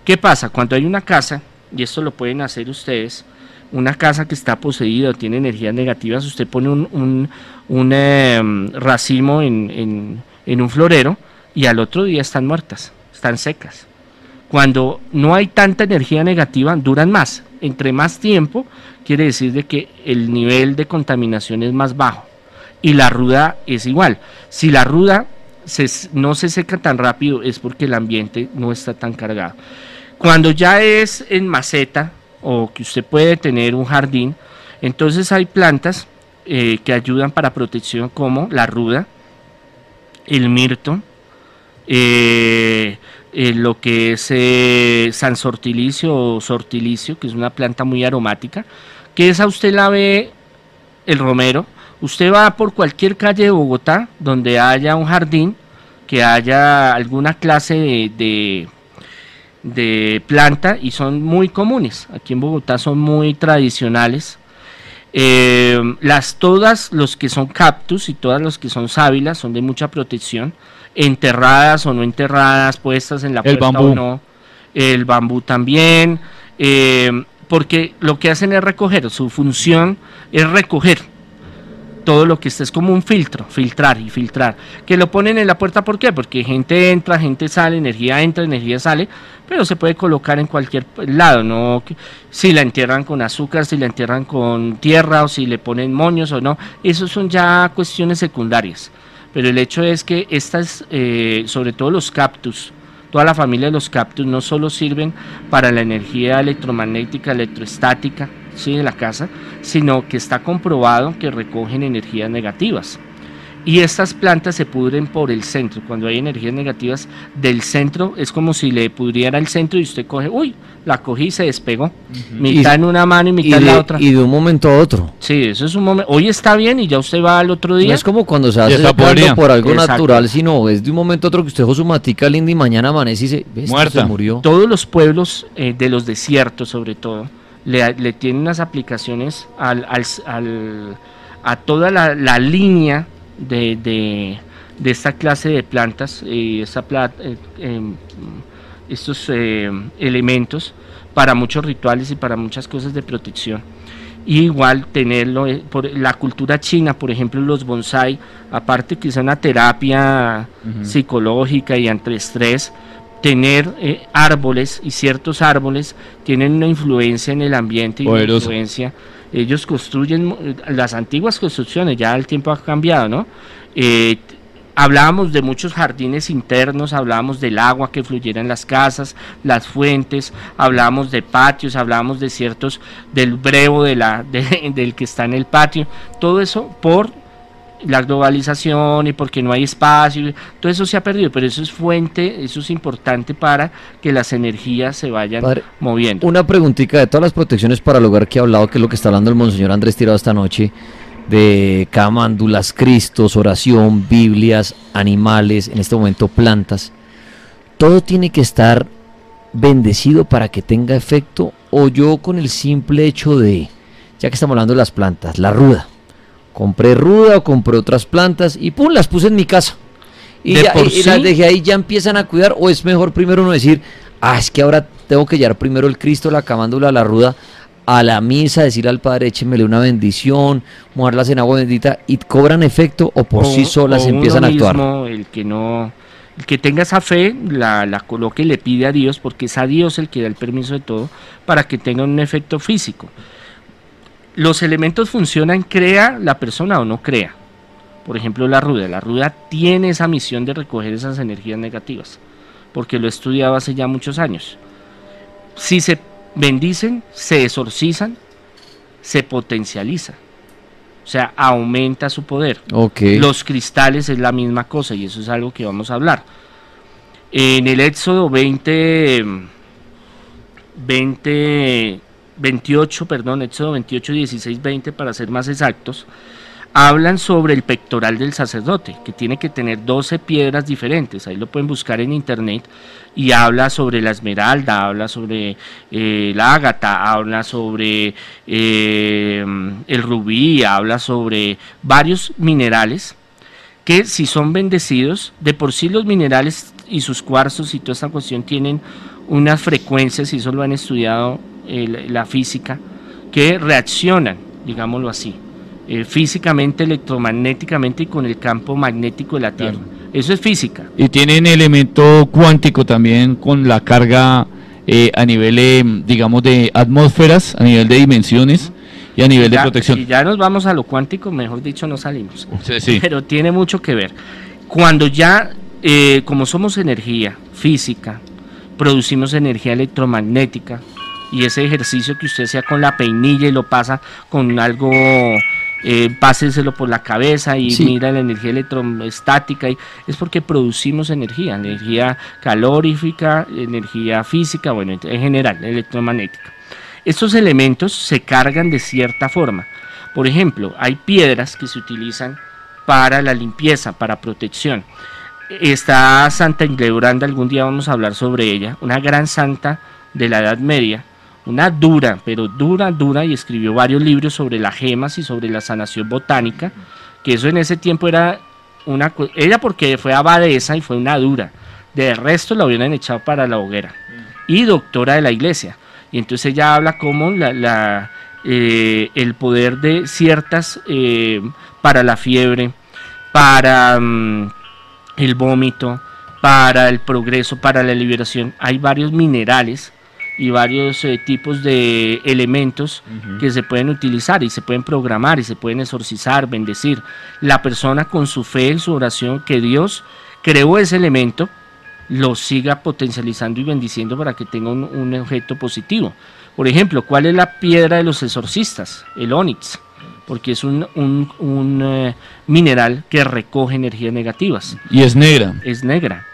¿Qué pasa? Cuando hay una casa, y esto lo pueden hacer ustedes, una casa que está poseída o tiene energías negativas, usted pone un, em, racimo en, un florero y al otro día están muertas, están secas. Cuando no hay tanta energía negativa, duran más. Entre más tiempo, quiere decir de que el nivel de contaminación es más bajo. Y la ruda es igual. Si la ruda no se seca tan rápido, es porque el ambiente no está tan cargado. Cuando ya es en maceta, o que usted puede tener un jardín, entonces hay plantas eh, que ayudan para protección como la ruda, el mirto, eh, eh, lo que es San Sortilicio o Sortilicio, que es una planta muy aromática, que esa usted la ve, el romero, usted va por cualquier calle de Bogotá donde haya un jardín, que haya alguna clase de planta y son muy comunes. Aquí en Bogotá son muy tradicionales. Eh, las todas los que son cactus y todas los que son sábilas son de mucha protección, enterradas o no enterradas, puestas en la
El
puerta
bambú.
o no. El bambú también, eh, porque lo que hacen es recoger, su función es recoger todo lo que esté, es como un filtro, filtrar y filtrar. Que lo ponen en la puerta, ¿por qué? Porque gente entra, gente sale, energía entra, energía sale, pero se puede colocar en cualquier lado, ¿no? Si la entierran con azúcar, si la entierran con tierra o si le ponen moños o no, eso son ya cuestiones secundarias. Pero el hecho es que estas, eh, sobre todo los cactus, toda la familia de los cactus no solo sirven para la energía electromagnética, electroestática, ¿sí? de la casa, sino que está comprobado que recogen energías negativas. Y estas plantas se pudren por el centro. Cuando hay energías negativas del centro, es como si le pudriera el centro y usted coge, uy, la cogí y se despegó. Mitad
Y-
en una mano y
Y
mitad en la
de,
otra.
y de un momento a otro.
Sí, eso es un momento. Hoy está bien y ya usted va al otro
No
día.
es como cuando se hace por algo
Exacto.
natural, sino es de un momento a otro que usted dejó su matica linda y mañana amanece y se, "Ve, esto
Muerta.
se murió.
todos los pueblos eh, de los desiertos sobre todo le, le tienen unas aplicaciones al, al- al- a toda la, la línea de, de- de esta clase de plantas esta pla- eh, em, estos eh, elementos para muchos rituales y para muchas cosas de protección. Y igual tenerlo eh, por la cultura china por ejemplo los bonsai aparte que es una terapia psicológica y antiestrés tener eh, árboles y ciertos árboles tienen una influencia en el ambiente y una influencia. Ellos construyen eh, las antiguas construcciones ya el tiempo ha cambiado no Eh, hablábamos de muchos jardines internos hablábamos del agua que fluyera en las casas las fuentes hablábamos de patios hablábamos de ciertos del brevo de la [LAUGHS] de- del que está en el patio. Todo eso por la globalización y porque no hay espacio, todo eso se ha perdido, pero eso es fuente, eso es importante para que las energías se vayan
Padre,
moviendo.
Una preguntita de todas las protecciones para el hogar que ha hablado, que es lo que está hablando el monseñor Andrés Tirado esta noche, de camándulas, cristos, oración, biblias, animales, en este momento plantas. ¿Todo tiene que estar bendecido para que tenga efecto? ¿O yo con el simple hecho de, ya que estamos hablando de las plantas, la ruda? Compré ruda o compré otras plantas y pum, las puse en mi casa. Y,
De
ya-
por
y- y las
sí-
dejé ahí, ya empiezan a cuidar. ¿O es mejor primero uno decir, ah, es que ahora tengo que llevar primero el Cristo, la camándula, la ruda, a la misa, decirle al Padre, échemele una bendición, mojarlas en agua bendita y cobran efecto o por sí solas empiezan a actuar?
mismo, el que no el que tenga esa fe la, la coloque y le pide a Dios porque es a Dios el que da el permiso de todo para que tenga un efecto físico los elementos funcionan crea la persona o no crea. Por ejemplo la ruda. La ruda tiene esa misión de recoger esas energías negativas porque lo he estudiado hace ya muchos años. Si se bendicen se exorcizan se potencializa o sea aumenta su poder.
Ok.
los cristales es la misma cosa y eso es algo que vamos a hablar. En el Éxodo 20, 20, 28, perdón, Éxodo 28, 16, 20 para ser más exactos, hablan sobre el pectoral del sacerdote, que tiene que tener 12 piedras diferentes, ahí lo pueden buscar en internet, y habla sobre la esmeralda, habla sobre eh, la ágata, habla sobre eh, el rubí, habla sobre varios minerales que si son bendecidos, de por sí los minerales y sus cuarzos y toda esta cuestión tienen unas frecuencias, y eso lo han estudiado eh, la- física, que reaccionan, digámoslo así, eh, físicamente, electromagnéticamente y con el campo magnético de la Tierra. Eso es física.
Y tienen elemento cuántico también con la carga eh, a nivel, eh, digamos, de atmósferas, a nivel de dimensiones y a nivel de
Ya-
protección.
Si ya nos vamos a lo cuántico, mejor dicho, no salimos.
Sí, sí.
Pero tiene mucho que ver. Cuando ya, eh, como somos energía física, producimos energía electromagnética y ese ejercicio que usted sea con la peinilla y lo pasa con algo, eh, páseselo por la cabeza y
Sí.
mira la energía electroestática, y, es porque producimos energía, energía calorífica, energía física, bueno, en general, electromagnética. Estos elementos se cargan de cierta forma. Por ejemplo, hay piedras que se utilizan para la limpieza, para protección. está Santa Inglebranda, algún día vamos a hablar sobre ella, una gran santa de la Edad Media, una dura, pero dura, dura, y escribió varios libros sobre las gemas y sobre la sanación botánica, que eso en ese tiempo era una... Ella porque fue abadesa y fue una dura, de resto la hubieran echado para la hoguera, y doctora de la iglesia. Y entonces ella habla como la, eh, el poder de ciertas, eh, para la fiebre, para mm, el vómito, para el progreso, para la liberación. Hay varios minerales y varios eh, tipos de elementos que se pueden utilizar y se pueden programar y se pueden exorcizar, bendecir. La persona con su fe en su oración que Dios creó ese elemento, lo siga potencializando y bendiciendo para que tenga un, objeto positivo. Por ejemplo, ¿cuál es la piedra de los exorcistas? El onix, porque es un, un, eh, mineral que recoge energías negativas.
Y es negra.
Es negra,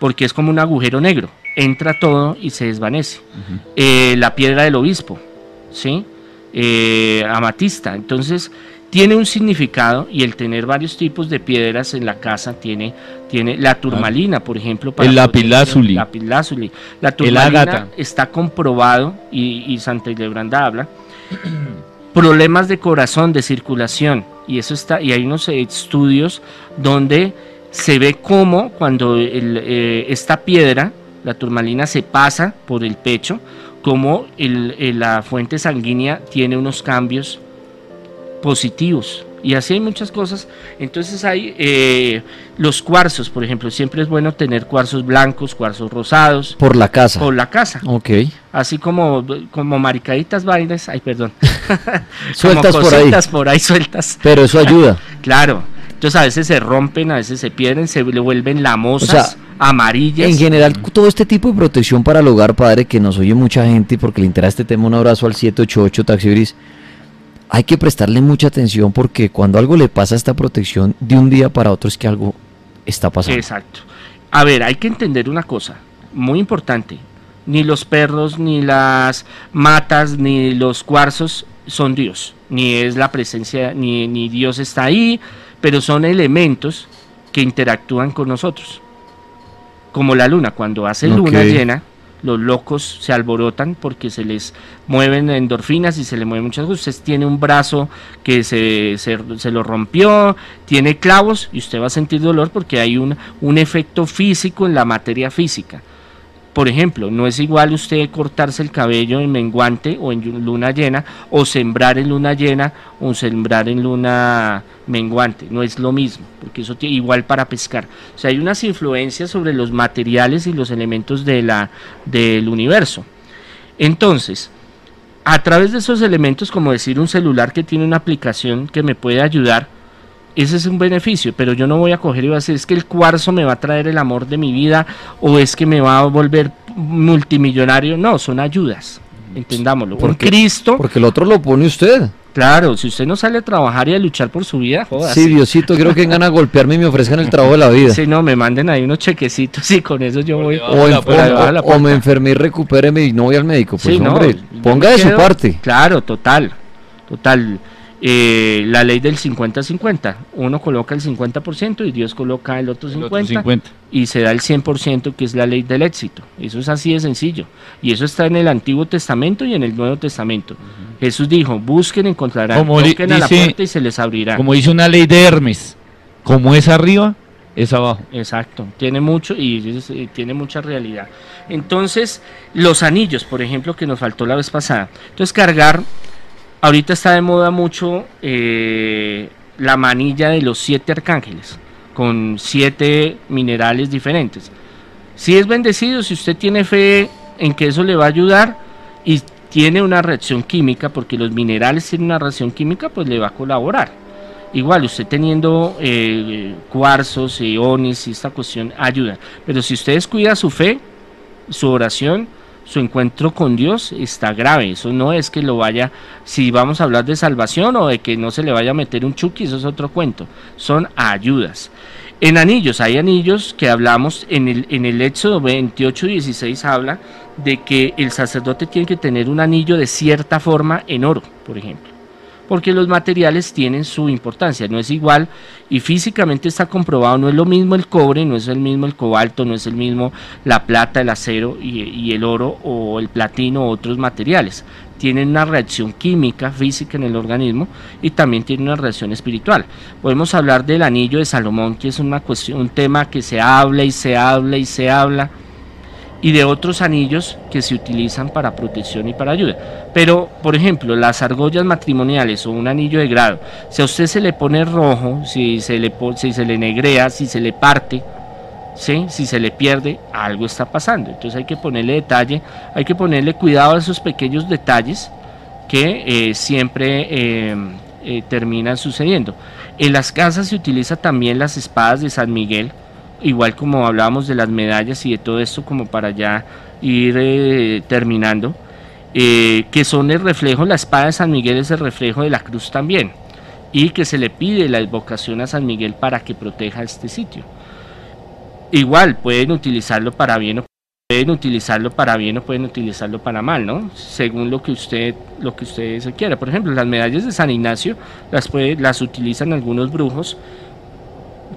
porque es como un agujero negro entra todo y se desvanece. Eh, la piedra del obispo, ¿sí? Eh, amatista. Entonces, tiene un significado y el tener varios tipos de piedras en la casa tiene, tiene la turmalina, por ejemplo.
Para el lapilázuli.
La turmalina está comprobado y, y Santa Ilebranda habla. problemas de corazón, de circulación, y eso está, y hay unos estudios donde se ve cómo cuando eh, esta piedra la turmalina se pasa por el pecho, como la fuente sanguínea tiene unos cambios positivos. Y así hay muchas cosas. Entonces hay eh, los cuarzos, por ejemplo. Siempre es bueno tener cuarzos blancos, cuarzos rosados.
Por la casa.
Por la casa.
Ok.
Así como, como maricaditas vainas. Ay, perdón. [LAUGHS] [LAUGHS]
sueltas por ahí.
por ahí sueltas.
Pero eso ayuda. [LAUGHS]
claro. Entonces a veces se rompen, a veces se pierden, se le vuelven lamosas, amarillas.
En general, todo este tipo de protección para el hogar, padre, que nos oye mucha gente porque le interesa este tema, un abrazo al 788 Taxi Gris. Hay que prestarle mucha atención porque cuando algo le pasa a esta protección, de un día para otro es que algo está pasando.
Exacto. A ver, hay que entender una cosa muy importante. Ni los perros, ni las matas, ni los cuarzos son Dios. Ni es la presencia, ni, ni Dios está ahí pero son elementos que interactúan con nosotros. Como la luna, cuando hace luna llena, los locos se alborotan porque se les mueven endorfinas y se le mueven muchas cosas. Usted tiene un brazo que se, se, lo rompió, tiene clavos y usted va a sentir dolor porque hay un, un efecto físico en la materia física. Por ejemplo, no es igual usted cortarse el cabello en menguante o en luna llena o sembrar en luna llena o sembrar en luna menguante. No es lo mismo, porque eso tiene igual para pescar. O sea, hay unas influencias sobre los materiales y los elementos de la, del universo. Entonces, a través de esos elementos, como decir un celular que tiene una aplicación que me puede ayudar, ese es un beneficio, pero yo no voy a coger y voy a decir, es que el cuarzo me va a traer el amor de mi vida o es que me va a volver multimillonario. No, son ayudas, entendámoslo.
Porque,
Cristo.
Porque el otro lo pone usted.
Claro, si usted no sale a trabajar y a luchar por su vida, jodas.
Sí, Diosito, quiero que vengan a golpearme y me ofrezcan el trabajo de la vida.
Sí, no, me manden ahí unos chequecitos y con eso yo voy.
O, me enfermé y recupéreme y no voy al médico. Pues hombre, ponga de su parte.
Claro, total, total. Eh, la ley del 50-50. Uno coloca el 50% y Dios coloca el otro 50%, y se da el 100% que es la ley del éxito. Eso es así de sencillo. Y eso está en el Antiguo Testamento y en el Nuevo Testamento. Jesús dijo, busquen, encontrarán, busquen a la puerta y se les abrirá.
Como dice una ley de Hermes, como es arriba, es abajo.
Exacto, tiene mucho y eh, tiene mucha realidad. Entonces, los anillos, por ejemplo, que nos faltó la vez pasada. Entonces, cargar Ahorita está de moda mucho eh, la manilla de los siete arcángeles, con siete minerales diferentes. Si es bendecido, si usted tiene fe en que eso le va a ayudar y tiene una reacción química, porque los minerales tienen una reacción química, pues le va a colaborar. Igual, usted teniendo eh, cuarzos, iones y esta cuestión ayuda. Pero si usted descuida su fe, su oración, su encuentro con Dios está grave. Eso no es que lo vaya, si vamos a hablar de salvación o de que no se le vaya a meter un chuki, eso es otro cuento. Son ayudas. En anillos, hay anillos que hablamos en el, en el Éxodo 28, 16 habla de que el sacerdote tiene que tener un anillo de cierta forma en oro, por ejemplo. Porque los materiales tienen su importancia, no es igual y físicamente está comprobado, no es lo mismo el cobre, no es el mismo el cobalto, no es el mismo la plata, el acero y, el oro o el platino o otros materiales tienen una reacción química, física en el organismo y también tienen una reacción espiritual. Podemos hablar del anillo de Salomón, que es una cuestión, un tema que se habla y se habla y se habla, y de otros anillos que se utilizan para protección y para ayuda. Pero, por ejemplo, las argollas matrimoniales o un anillo de grado, si a usted se le pone rojo, si se le, si se le negrea, si se le parte, si se le pierde, algo está pasando. Entonces hay que ponerle detalle, hay que ponerle cuidado a esos pequeños detalles que eh, siempre eh, eh, terminan sucediendo. En las casas se utiliza también las espadas de San Miguel, igual como hablábamos de las medallas y de todo esto como para ya ir terminando, que son el reflejo, la espada de San Miguel es el reflejo de la cruz también, y que se le pide la invocación a San Miguel para que proteja este sitio. Igual pueden utilizarlo para bien o pueden utilizarlo para bien o pueden utilizarlo para mal, ¿no? Según lo que usted lo que usted se quiera. Por ejemplo, las medallas de San Ignacio las puede, las utilizan algunos brujos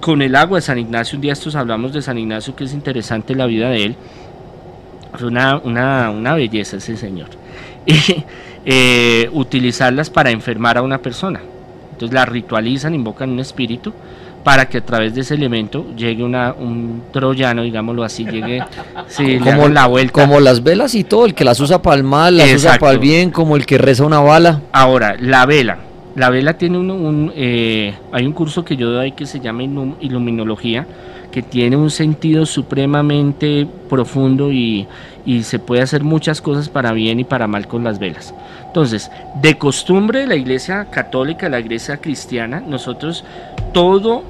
con el agua de San Ignacio. Un día estos hablamos de San Ignacio que es interesante la vida de él. Una, una, una belleza ese señor. [LAUGHS] Y eh, utilizarlas para enfermar a una persona. Entonces las ritualizan, invocan un espíritu para que a través de ese elemento llegue una, un troyano, digámoslo así, llegue [LAUGHS]
como la vuelta. Como las velas y todo, el que las usa para el mal, las usa para el bien, como el que reza una bala.
Ahora, la vela. La vela tiene un, eh, hay un curso que yo doy que se llama iluminología, que tiene un sentido supremamente profundo y, y se puede hacer muchas cosas para bien y para mal con las velas. Entonces, de costumbre la iglesia católica, la iglesia cristiana, nosotros todo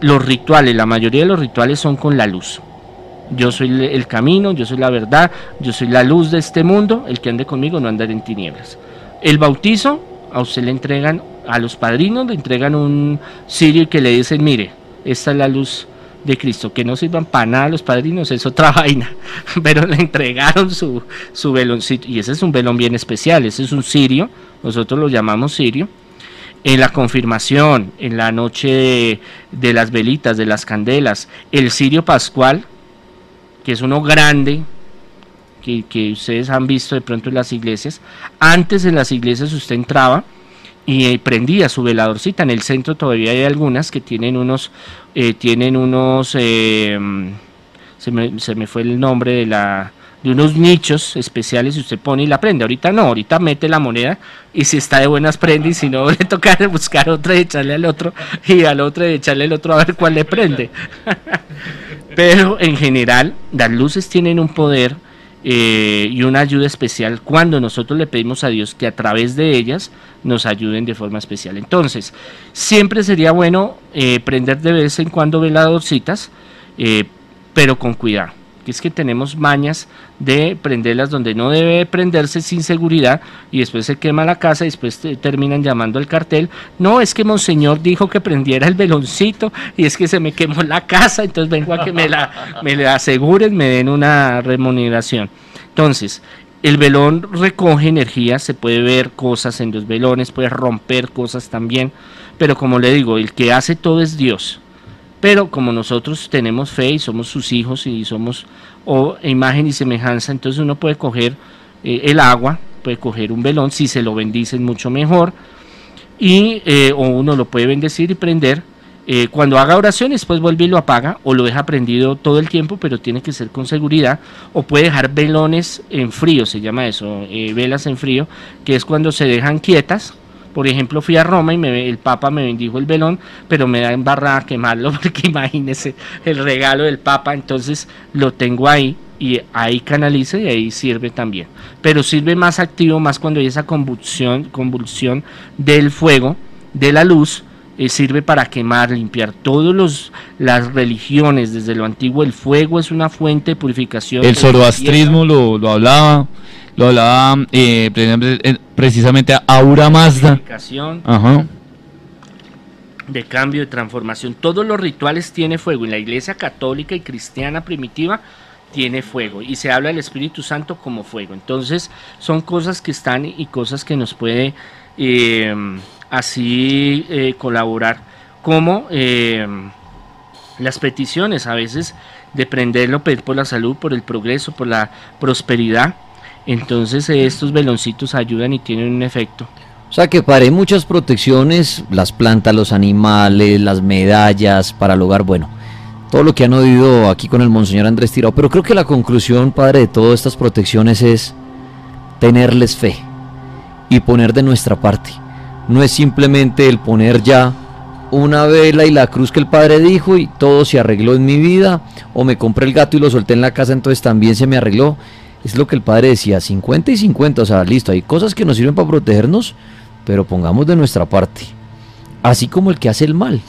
los rituales, la mayoría de los rituales son con la luz. Yo soy el camino, yo soy la verdad, yo soy la luz de este mundo, el que ande conmigo no andará en tinieblas. El bautizo, a usted le entregan, a los padrinos le entregan un sirio que le dicen, mire, esta es la luz de Cristo, que no sirvan para nada los padrinos, es otra [LAUGHS] vaina, pero le entregaron su, su veloncito, y ese es un velón bien especial, ese es un sirio, nosotros lo llamamos sirio, en la confirmación, en la noche de, las velitas, de las candelas, el cirio pascual, que es uno grande, que, ustedes han visto de pronto en las iglesias. Antes en las iglesias usted entraba y eh, prendía su veladorcita. En el centro todavía hay algunas que tienen unos, eh, tienen unos, eh, se, me, se me fue el nombre de la, de unos nichos especiales y usted pone y la prende. Ahorita no, ahorita mete la moneda y si está de buenas prende y si no [LAUGHS] le toca buscar otra y echarle al otro y al otro y echarle al otro a ver cuál le prende. [LAUGHS] Pero en general las luces tienen un poder eh, y una ayuda especial cuando nosotros le pedimos a Dios que a través de ellas nos ayuden de forma especial. Entonces, siempre sería bueno eh, prender de vez en cuando veladorcitas, eh, pero con cuidado que es que tenemos mañas de prenderlas donde no debe prenderse sin seguridad y después se quema la casa y después terminan llamando al cartel. No, es que Monseñor dijo que prendiera el veloncito y es que se me quemó la casa, entonces vengo a que me la, me la aseguren, me den una remuneración. Entonces, el velón recoge energía, se puede ver cosas en los velones, puede romper cosas también, pero como le digo, el que hace todo es Dios. Pero como nosotros tenemos fe y somos sus hijos y somos o imagen y semejanza, entonces uno puede coger eh, el agua, puede coger un velón, si se lo bendicen mucho mejor, y, eh, o uno lo puede bendecir y prender. Eh, cuando haga oraciones, pues vuelve y lo apaga o lo deja prendido todo el tiempo, pero tiene que ser con seguridad. O puede dejar velones en frío, se llama eso, velas en frío, que es cuando se dejan quietas por ejemplo, fui a Roma y me, el Papa me bendijo el velón, pero me da embarrada quemarlo [LAUGHS] porque imagínese el regalo del Papa, entonces lo tengo ahí y ahí canaliza y ahí sirve también. Pero sirve más activo, más cuando hay esa convulsión, convulsión del fuego, de la luz, eh, sirve para quemar, limpiar. Todas las religiones, desde lo antiguo, el fuego es una fuente de purificación.
El zoroastrismo lo, lo hablaba lo hablaba eh, eh, precisamente a Aura Mazda.
De cambio, de transformación. Todos los rituales tiene fuego. En la iglesia católica y cristiana primitiva tiene fuego. Y se habla del Espíritu Santo como fuego. Entonces, son cosas que están y cosas que nos puede eh, así eh, colaborar como eh, las peticiones a veces de prenderlo, pedir por la salud, por el progreso, por la prosperidad. Entonces estos veloncitos ayudan y tienen un efecto.
O sea que para muchas protecciones, las plantas, los animales, las medallas para el hogar, bueno, todo lo que han oído aquí con el Monseñor Andrés Tirado, pero creo que la conclusión, padre, de todas estas protecciones es tenerles fe y poner de nuestra parte. No es simplemente el poner ya una vela y la cruz que el padre dijo y todo se arregló en mi vida, o me compré el gato y lo solté en la casa, entonces también se me arregló. Es lo que el padre decía, 50 y 50, o sea, listo, hay cosas que nos sirven para protegernos, pero pongamos de nuestra parte. Así como el que hace el mal.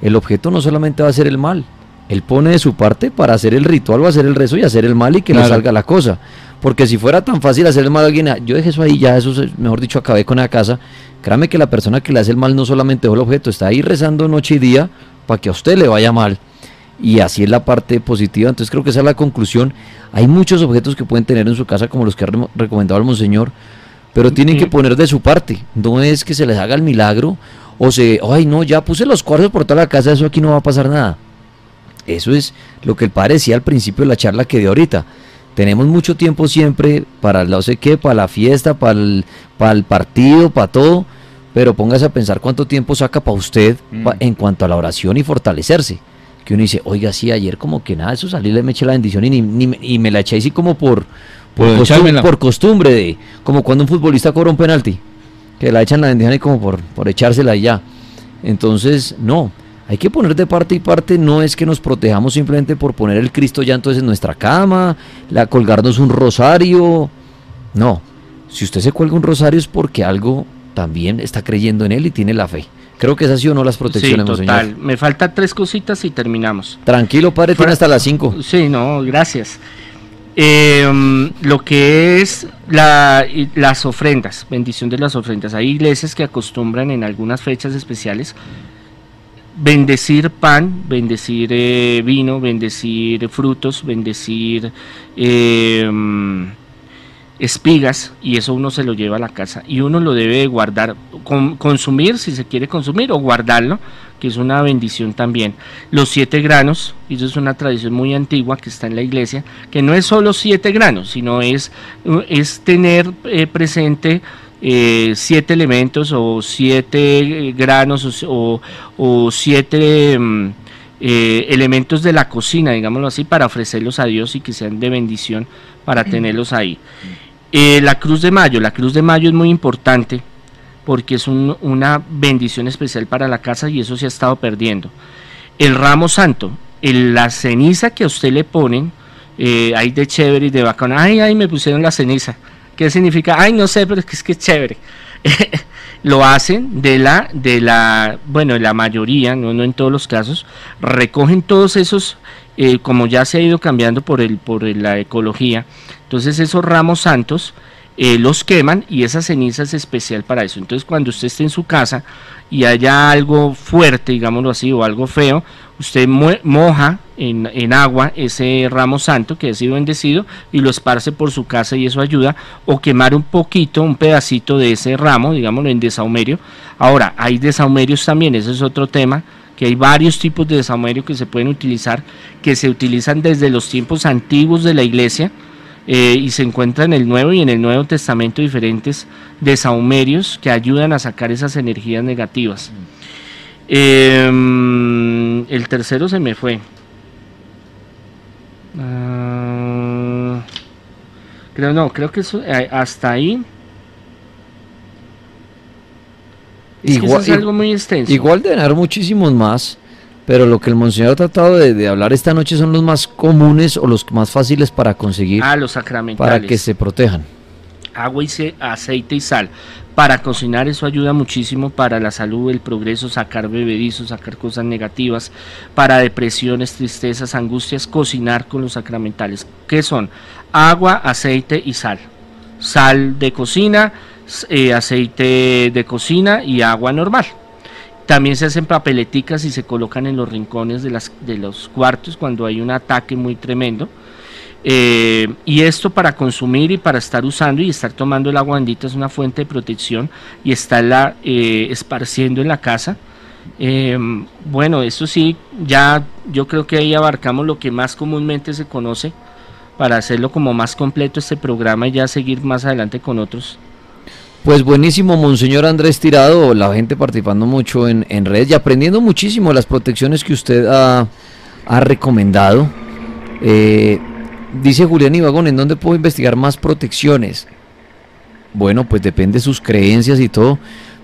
El objeto no solamente va a hacer el mal, él pone de su parte para hacer el ritual o hacer el rezo y hacer el mal y que no salga la cosa. Porque si fuera tan fácil hacer el mal a alguien, ah, yo dejé eso ahí, ya eso, mejor dicho, acabé con la casa. Créame que la persona que le hace el mal no solamente dejó el objeto, está ahí rezando noche y día para que a usted le vaya mal. Y así es la parte positiva. Entonces creo que esa es la conclusión. Hay muchos objetos que pueden tener en su casa, como los que ha recomendado el Monseñor, pero tienen que poner de su parte. No es que se les haga el milagro o se, ay no, ya puse los cuartos por toda la casa, eso aquí no va a pasar nada. Eso es lo que el padre decía al principio de la charla que de ahorita. Tenemos mucho tiempo siempre para no sé qué, para la fiesta, para el, para el partido, para todo, pero póngase a pensar cuánto tiempo saca para usted mm. en cuanto a la oración y fortalecerse. Que uno dice, oiga, sí, ayer como que nada, eso salí, le me eché la bendición y, ni, y me la eché así como por, por costumbre, de, como cuando un futbolista cobra un penalti, que la echan la bendición y como por, por echársela y ya. Entonces, no, hay que poner de parte y parte, no es que nos protejamos simplemente por poner el Cristo ya entonces en nuestra cama, la, colgarnos un rosario. No, si usted se cuelga un rosario es porque algo también está creyendo en él y tiene la fe. Creo que esas sí o no las protecciones,
sí, total. Me faltan tres cositas y terminamos.
Tranquilo, padre, tiene hasta las cinco.
Sí, no, gracias. Em, lo que es las ofrendas, bendición de las ofrendas. Hay iglesias que acostumbran en algunas fechas especiales bendecir pan, bendecir eh, vino, bendecir frutos, bendecir em, espigas y eso uno se lo lleva a la casa y uno lo debe guardar, consumir si se quiere consumir o guardarlo, que es una bendición también. Los siete granos, eso es una tradición muy antigua que está en la iglesia, que no es solo siete granos, sino es, es tener eh, presente eh, siete elementos o siete eh, granos o, siete mm, elementos de la cocina, digámoslo así, para ofrecerlos a Dios y que sean de bendición para tenerlos ahí. la cruz de mayo, la cruz de mayo es muy importante porque es una bendición especial para la casa y eso se ha estado perdiendo. El ramo santo, la ceniza que a usted le ponen, hay de chévere y de bacán, ay, ay, me pusieron la ceniza ¿Qué significa? Ay, no sé, pero es que es, que es chévere. [LAUGHS] lo hacen de la, de la, bueno, la mayoría, no en todos los casos, recogen todos esos, eh, como ya se ha ido cambiando por, el, por la ecología, entonces esos ramos santos eh, los queman y esa ceniza es especial para eso. Entonces cuando usted esté en su casa y haya algo fuerte, digámoslo así, o algo feo, usted moja en, agua ese ramo santo que ha sido bendecido y lo esparce por su casa y eso ayuda, o quemar un poquito, un pedacito de ese ramo, digámoslo, en desahumerio. Ahora, hay desahumerios también, ese es otro tema, que hay varios tipos de desahumerio que se pueden utilizar, que se utilizan desde los tiempos antiguos de la iglesia, eh, y se encuentra en el Nuevo y en el Nuevo Testamento diferentes desaumerios que ayudan a sacar esas energías negativas. Em, el tercero se me fue. Ah, creo no, creo que eso, eh, hasta ahí.
Igual, es algo muy extenso. Igual de ganar muchísimos más. Pero lo que el monseñor ha tratado de, hablar esta noche son los más comunes o los más fáciles para conseguir.
Ah, los sacramentales.
Para que se protejan.
Agua y aceite y sal. Para cocinar eso ayuda muchísimo para la salud, el progreso, sacar bebedizos, sacar cosas negativas. Para depresiones, tristezas, angustias, cocinar con los sacramentales. ¿Qué son? Agua, aceite y sal. Sal de cocina, eh, aceite de cocina y agua normal también se hacen papeleticas y se colocan en los rincones de, las, de los cuartos cuando hay un ataque muy tremendo. Eh, y esto para consumir y para estar usando y estar tomando el agua bendita es una fuente de protección y estarla eh, esparciendo en la casa. Bueno, eso sí, ya yo creo que ahí abarcamos lo que más comúnmente se conoce para hacerlo como más completo este programa y ya seguir más adelante con otros.
Pues buenísimo, Monseñor Andrés Tirado, la gente participando mucho en, en redes y aprendiendo muchísimo las protecciones que usted ha, ha recomendado. Eh, dice Julián Ibagón, ¿en dónde puedo investigar más protecciones? Bueno, pues depende de sus creencias y todo,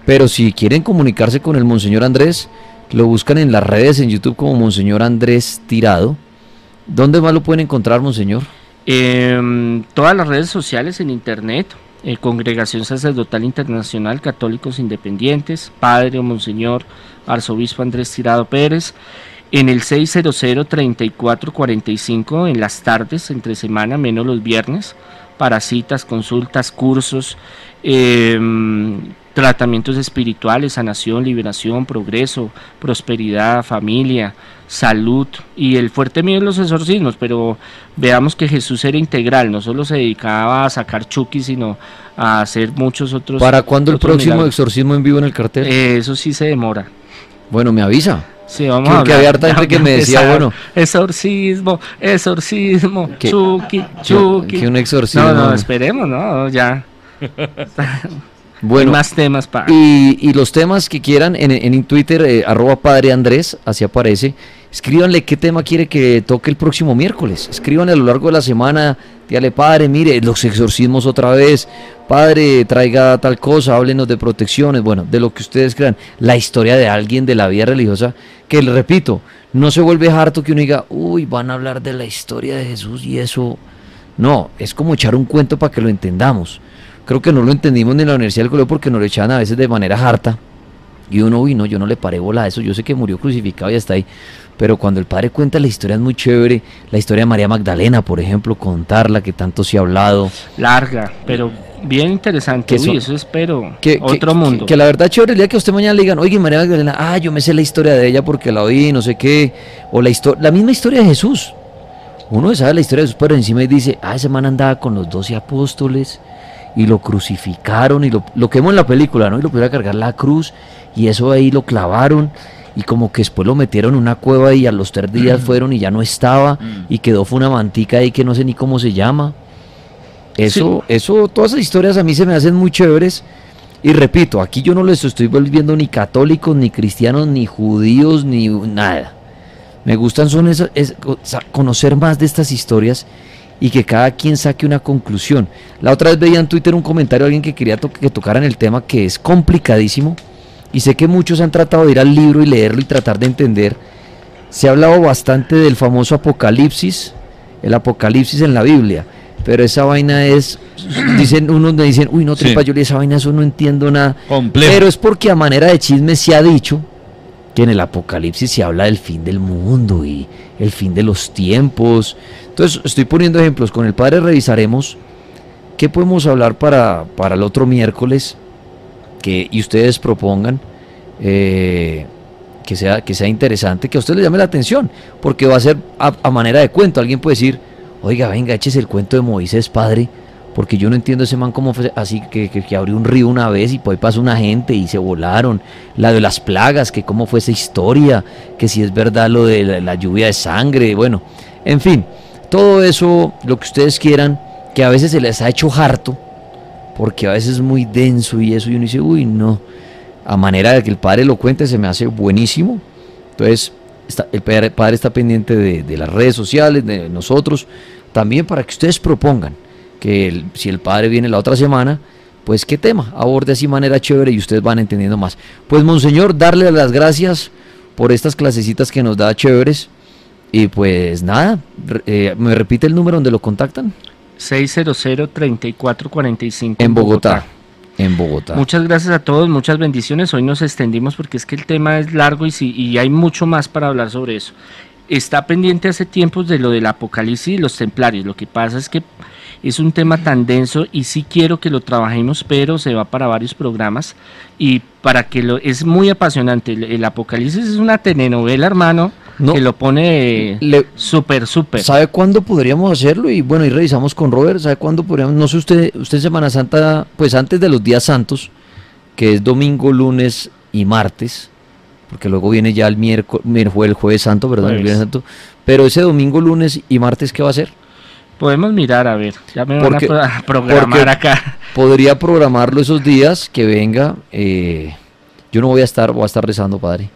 pero si quieren comunicarse con el Monseñor Andrés, lo buscan en las redes, en YouTube como Monseñor Andrés Tirado. ¿Dónde más lo pueden encontrar, Monseñor?
Eh, todas las redes sociales en internet, eh, Congregación Sacerdotal Internacional, Católicos Independientes, Padre o Monseñor Arzobispo Andrés Tirado Pérez, en el 600-3445 en las tardes, entre semana, menos los viernes, para citas, consultas, cursos, eh, tratamientos espirituales, sanación, liberación, progreso, prosperidad, familia, salud y el fuerte miedo en los exorcismos, pero veamos que Jesús era integral, no solo se dedicaba a sacar chuquis, sino a hacer muchos otros.
¿Para cuándo el próximo
milagros.
exorcismo en vivo en el cartel?
Eh, eso sí se demora.
bueno, me avisa.
Sí, vamos
Que-
a
que había harta gente que me decía, bueno.
Exorcismo, exorcismo,
Que-
chuki, chuki.
que un exorcismo.
No, no, esperemos, ¿no? Ya.
Bueno, [LAUGHS]
más temas para.
Y, y los temas que quieran en, en Twitter, eh, arroba padre Andrés, así aparece. Escríbanle qué tema quiere que toque el próximo miércoles. Escríbanle a lo largo de la semana. Dígale, padre, mire, los exorcismos otra vez. Padre, traiga tal cosa, háblenos de protecciones. Bueno, de lo que ustedes crean. La historia de alguien de la vida religiosa. Que, le repito, no se vuelve harto que uno diga, uy, van a hablar de la historia de Jesús y eso. No, es como echar un cuento para que lo entendamos. Creo que no lo entendimos ni en la Universidad del Colegio porque nos lo echaban a veces de manera harta. Y uno, uy, no, yo no le paré bola a eso. Yo sé que murió crucificado y está ahí. Pero cuando el padre cuenta la historia es muy chévere. La historia de María Magdalena, por ejemplo, contarla que tanto se ha hablado.
Larga, pero bien interesante.
Que
Uy, eso espero.
Que,
Otro
que-
mundo.
Que, que la verdad chévere el día que usted mañana le digan, oye, María Magdalena, ah, yo me sé la historia de ella porque la oí, no sé qué. O la, histo- la misma historia de Jesús. Uno sabe la historia de Jesús, pero encima y dice, ah, ese man andaba con los doce apóstoles y lo crucificaron y lo, lo quemó en la película, ¿no? Y lo pudieron cargar la cruz y eso ahí lo clavaron y como que después lo metieron en una cueva y a los tres días fueron y ya no estaba y quedó fue una mantica ahí que no sé ni cómo se llama. Eso, eso, todas esas historias a mí se me hacen muy chéveres. Y repito, aquí yo no les estoy volviendo ni católicos, ni cristianos, ni judíos, ni nada. Me gustan son esas, es- conocer más de estas historias y que cada quien saque una conclusión. La otra vez veía en Twitter un comentario de alguien que quería to- que tocaran el tema que es complicadísimo y sé que muchos han tratado de ir al libro y leerlo y tratar de entender. Se ha hablado bastante del famoso Apocalipsis, el Apocalipsis en la Biblia, pero esa vaina es, dicen unos me dicen, uy no,
Sí.
tripa, yo leí esa vaina, eso no entiendo nada.
Complejo.
Pero es porque a manera de chisme se ha dicho que en el Apocalipsis se habla del fin del mundo y el fin de los tiempos. Entonces estoy poniendo ejemplos. Con el padre revisaremos qué podemos hablar para, para el otro miércoles que, y ustedes propongan eh, que, sea, que sea interesante, que a usted le llame la atención, porque va a ser a, manera de cuento. Alguien puede decir, oiga, venga, échese el cuento de Moisés, padre, porque yo no entiendo ese man como así que, que, abrió un río una vez y por ahí pasó una gente y se volaron. La de las plagas, que cómo fue esa historia, que si es verdad lo de la, la lluvia de sangre, bueno, en fin, todo eso, lo que ustedes quieran, que a veces se les ha hecho harto, porque a veces es muy denso y eso, y uno dice, uy, no, a manera de que el padre lo cuente, se me hace buenísimo. Entonces, el padre, está pendiente de, las redes sociales, de nosotros, también para que ustedes propongan que si el padre viene la otra semana, pues qué tema, aborde así manera chévere y ustedes van entendiendo más. Pues monseñor, darle las gracias por estas clasecitas que nos da chéveres. Y pues nada, eh, me repite el número donde lo contactan.
600-3445
En Bogotá. En Bogotá.
Muchas gracias a todos, muchas bendiciones. Hoy nos extendimos porque es que el tema es largo y, sí, y hay mucho más para hablar sobre eso. Está pendiente hace tiempos de lo del apocalipsis y los templarios. Lo que pasa es que es un tema tan denso y sí quiero que lo trabajemos, pero se va para varios programas y para que lo es muy apasionante. El, el apocalipsis es una telenovela, hermano,
No.
que lo pone
Le-
súper, súper.
¿Sabe cuándo podríamos hacerlo? Y bueno, y revisamos con Robert, ¿sabe cuándo podríamos? No sé usted, usted en Semana Santa, pues antes de los días santos, que es domingo, lunes y martes, porque luego viene ya el miércoles, el jueves santo, perdón, el viernes santo, pero ese domingo, lunes y martes, ¿qué va a hacer?
Podemos mirar, a ver, ya me van
Porque-
a pro- a programar acá.
Podría programarlo esos días, que venga, eh, yo no voy a estar, voy a estar rezando, padre.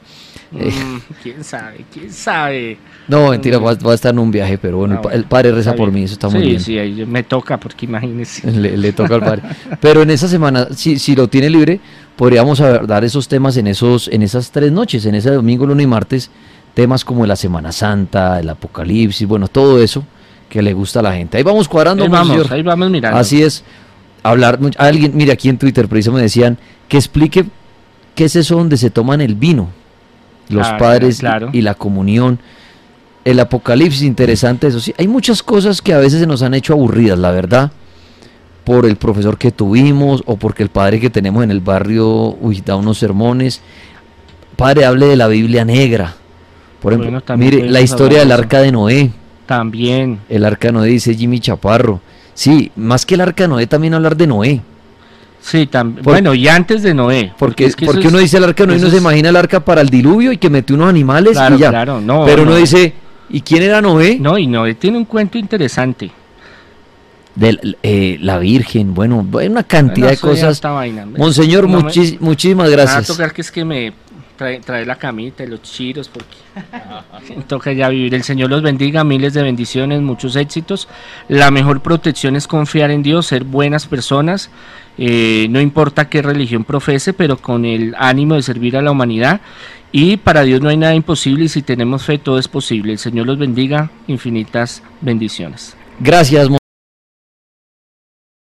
Mm, [LAUGHS] ¿Quién sabe? ¿Quién sabe?
No, mentira, voy a, voy a estar en un viaje, pero bueno,
Ah,
el, pa-
bueno,
el padre reza por mí, eso está
sí,
muy bien.
Sí, ahí me toca, porque imagínese. [LAUGHS]
Le, le toca al padre. Pero en esa semana, si, si lo tiene libre, podríamos abordar esos temas en esos, en esas tres noches, en ese domingo, lunes y martes, temas como la Semana Santa, el Apocalipsis, bueno, todo eso que le gusta a la gente. Ahí vamos cuadrando,
Ahí vamos, ahí vamos mirando.
Así es. Hablar, alguien, mire aquí en Twitter precisamente me decían que explique qué es eso donde se toman el vino, los padres y-
claro.
y la comunión. El apocalipsis, interesante eso. Sí, hay muchas cosas que a veces se nos han hecho aburridas, la verdad, por el profesor que tuvimos o porque el padre que tenemos en el barrio uy, da unos sermones. Padre, hable de la Biblia negra. Por ejemplo,
Bueno,
mire la historia del arca de Noé.
También.
El arca de Noé dice Jimmy Chaparro. Sí, más que el arca de Noé, también hablar de Noé.
Sí, también. Bueno, y antes de Noé.
Porque,
es que
porque
es-
uno dice el arca de Noé y uno se imagina el arca para el diluvio y que metió unos animales
Claro,
y ya.
claro, no,
Pero uno
no.
dice, ¿y quién era Noé?
No, y Noé tiene un cuento interesante.
De eh, la Virgen, bueno, una cantidad
No
de cosas.
vaina.
Monseñor,
No me-
muchísimas
Me va a
gracias.
tocar que es que me trae, trae la camita y los chiros porque [LAUGHS] toca ya vivir. El Señor los bendiga, miles de bendiciones, muchos éxitos. La mejor protección es confiar en Dios, ser buenas personas. eh, no importa qué religión profese, pero con el ánimo de servir a la humanidad. Y para Dios no hay nada imposible y si tenemos fe todo es posible. El Señor los bendiga, infinitas bendiciones.
Gracias,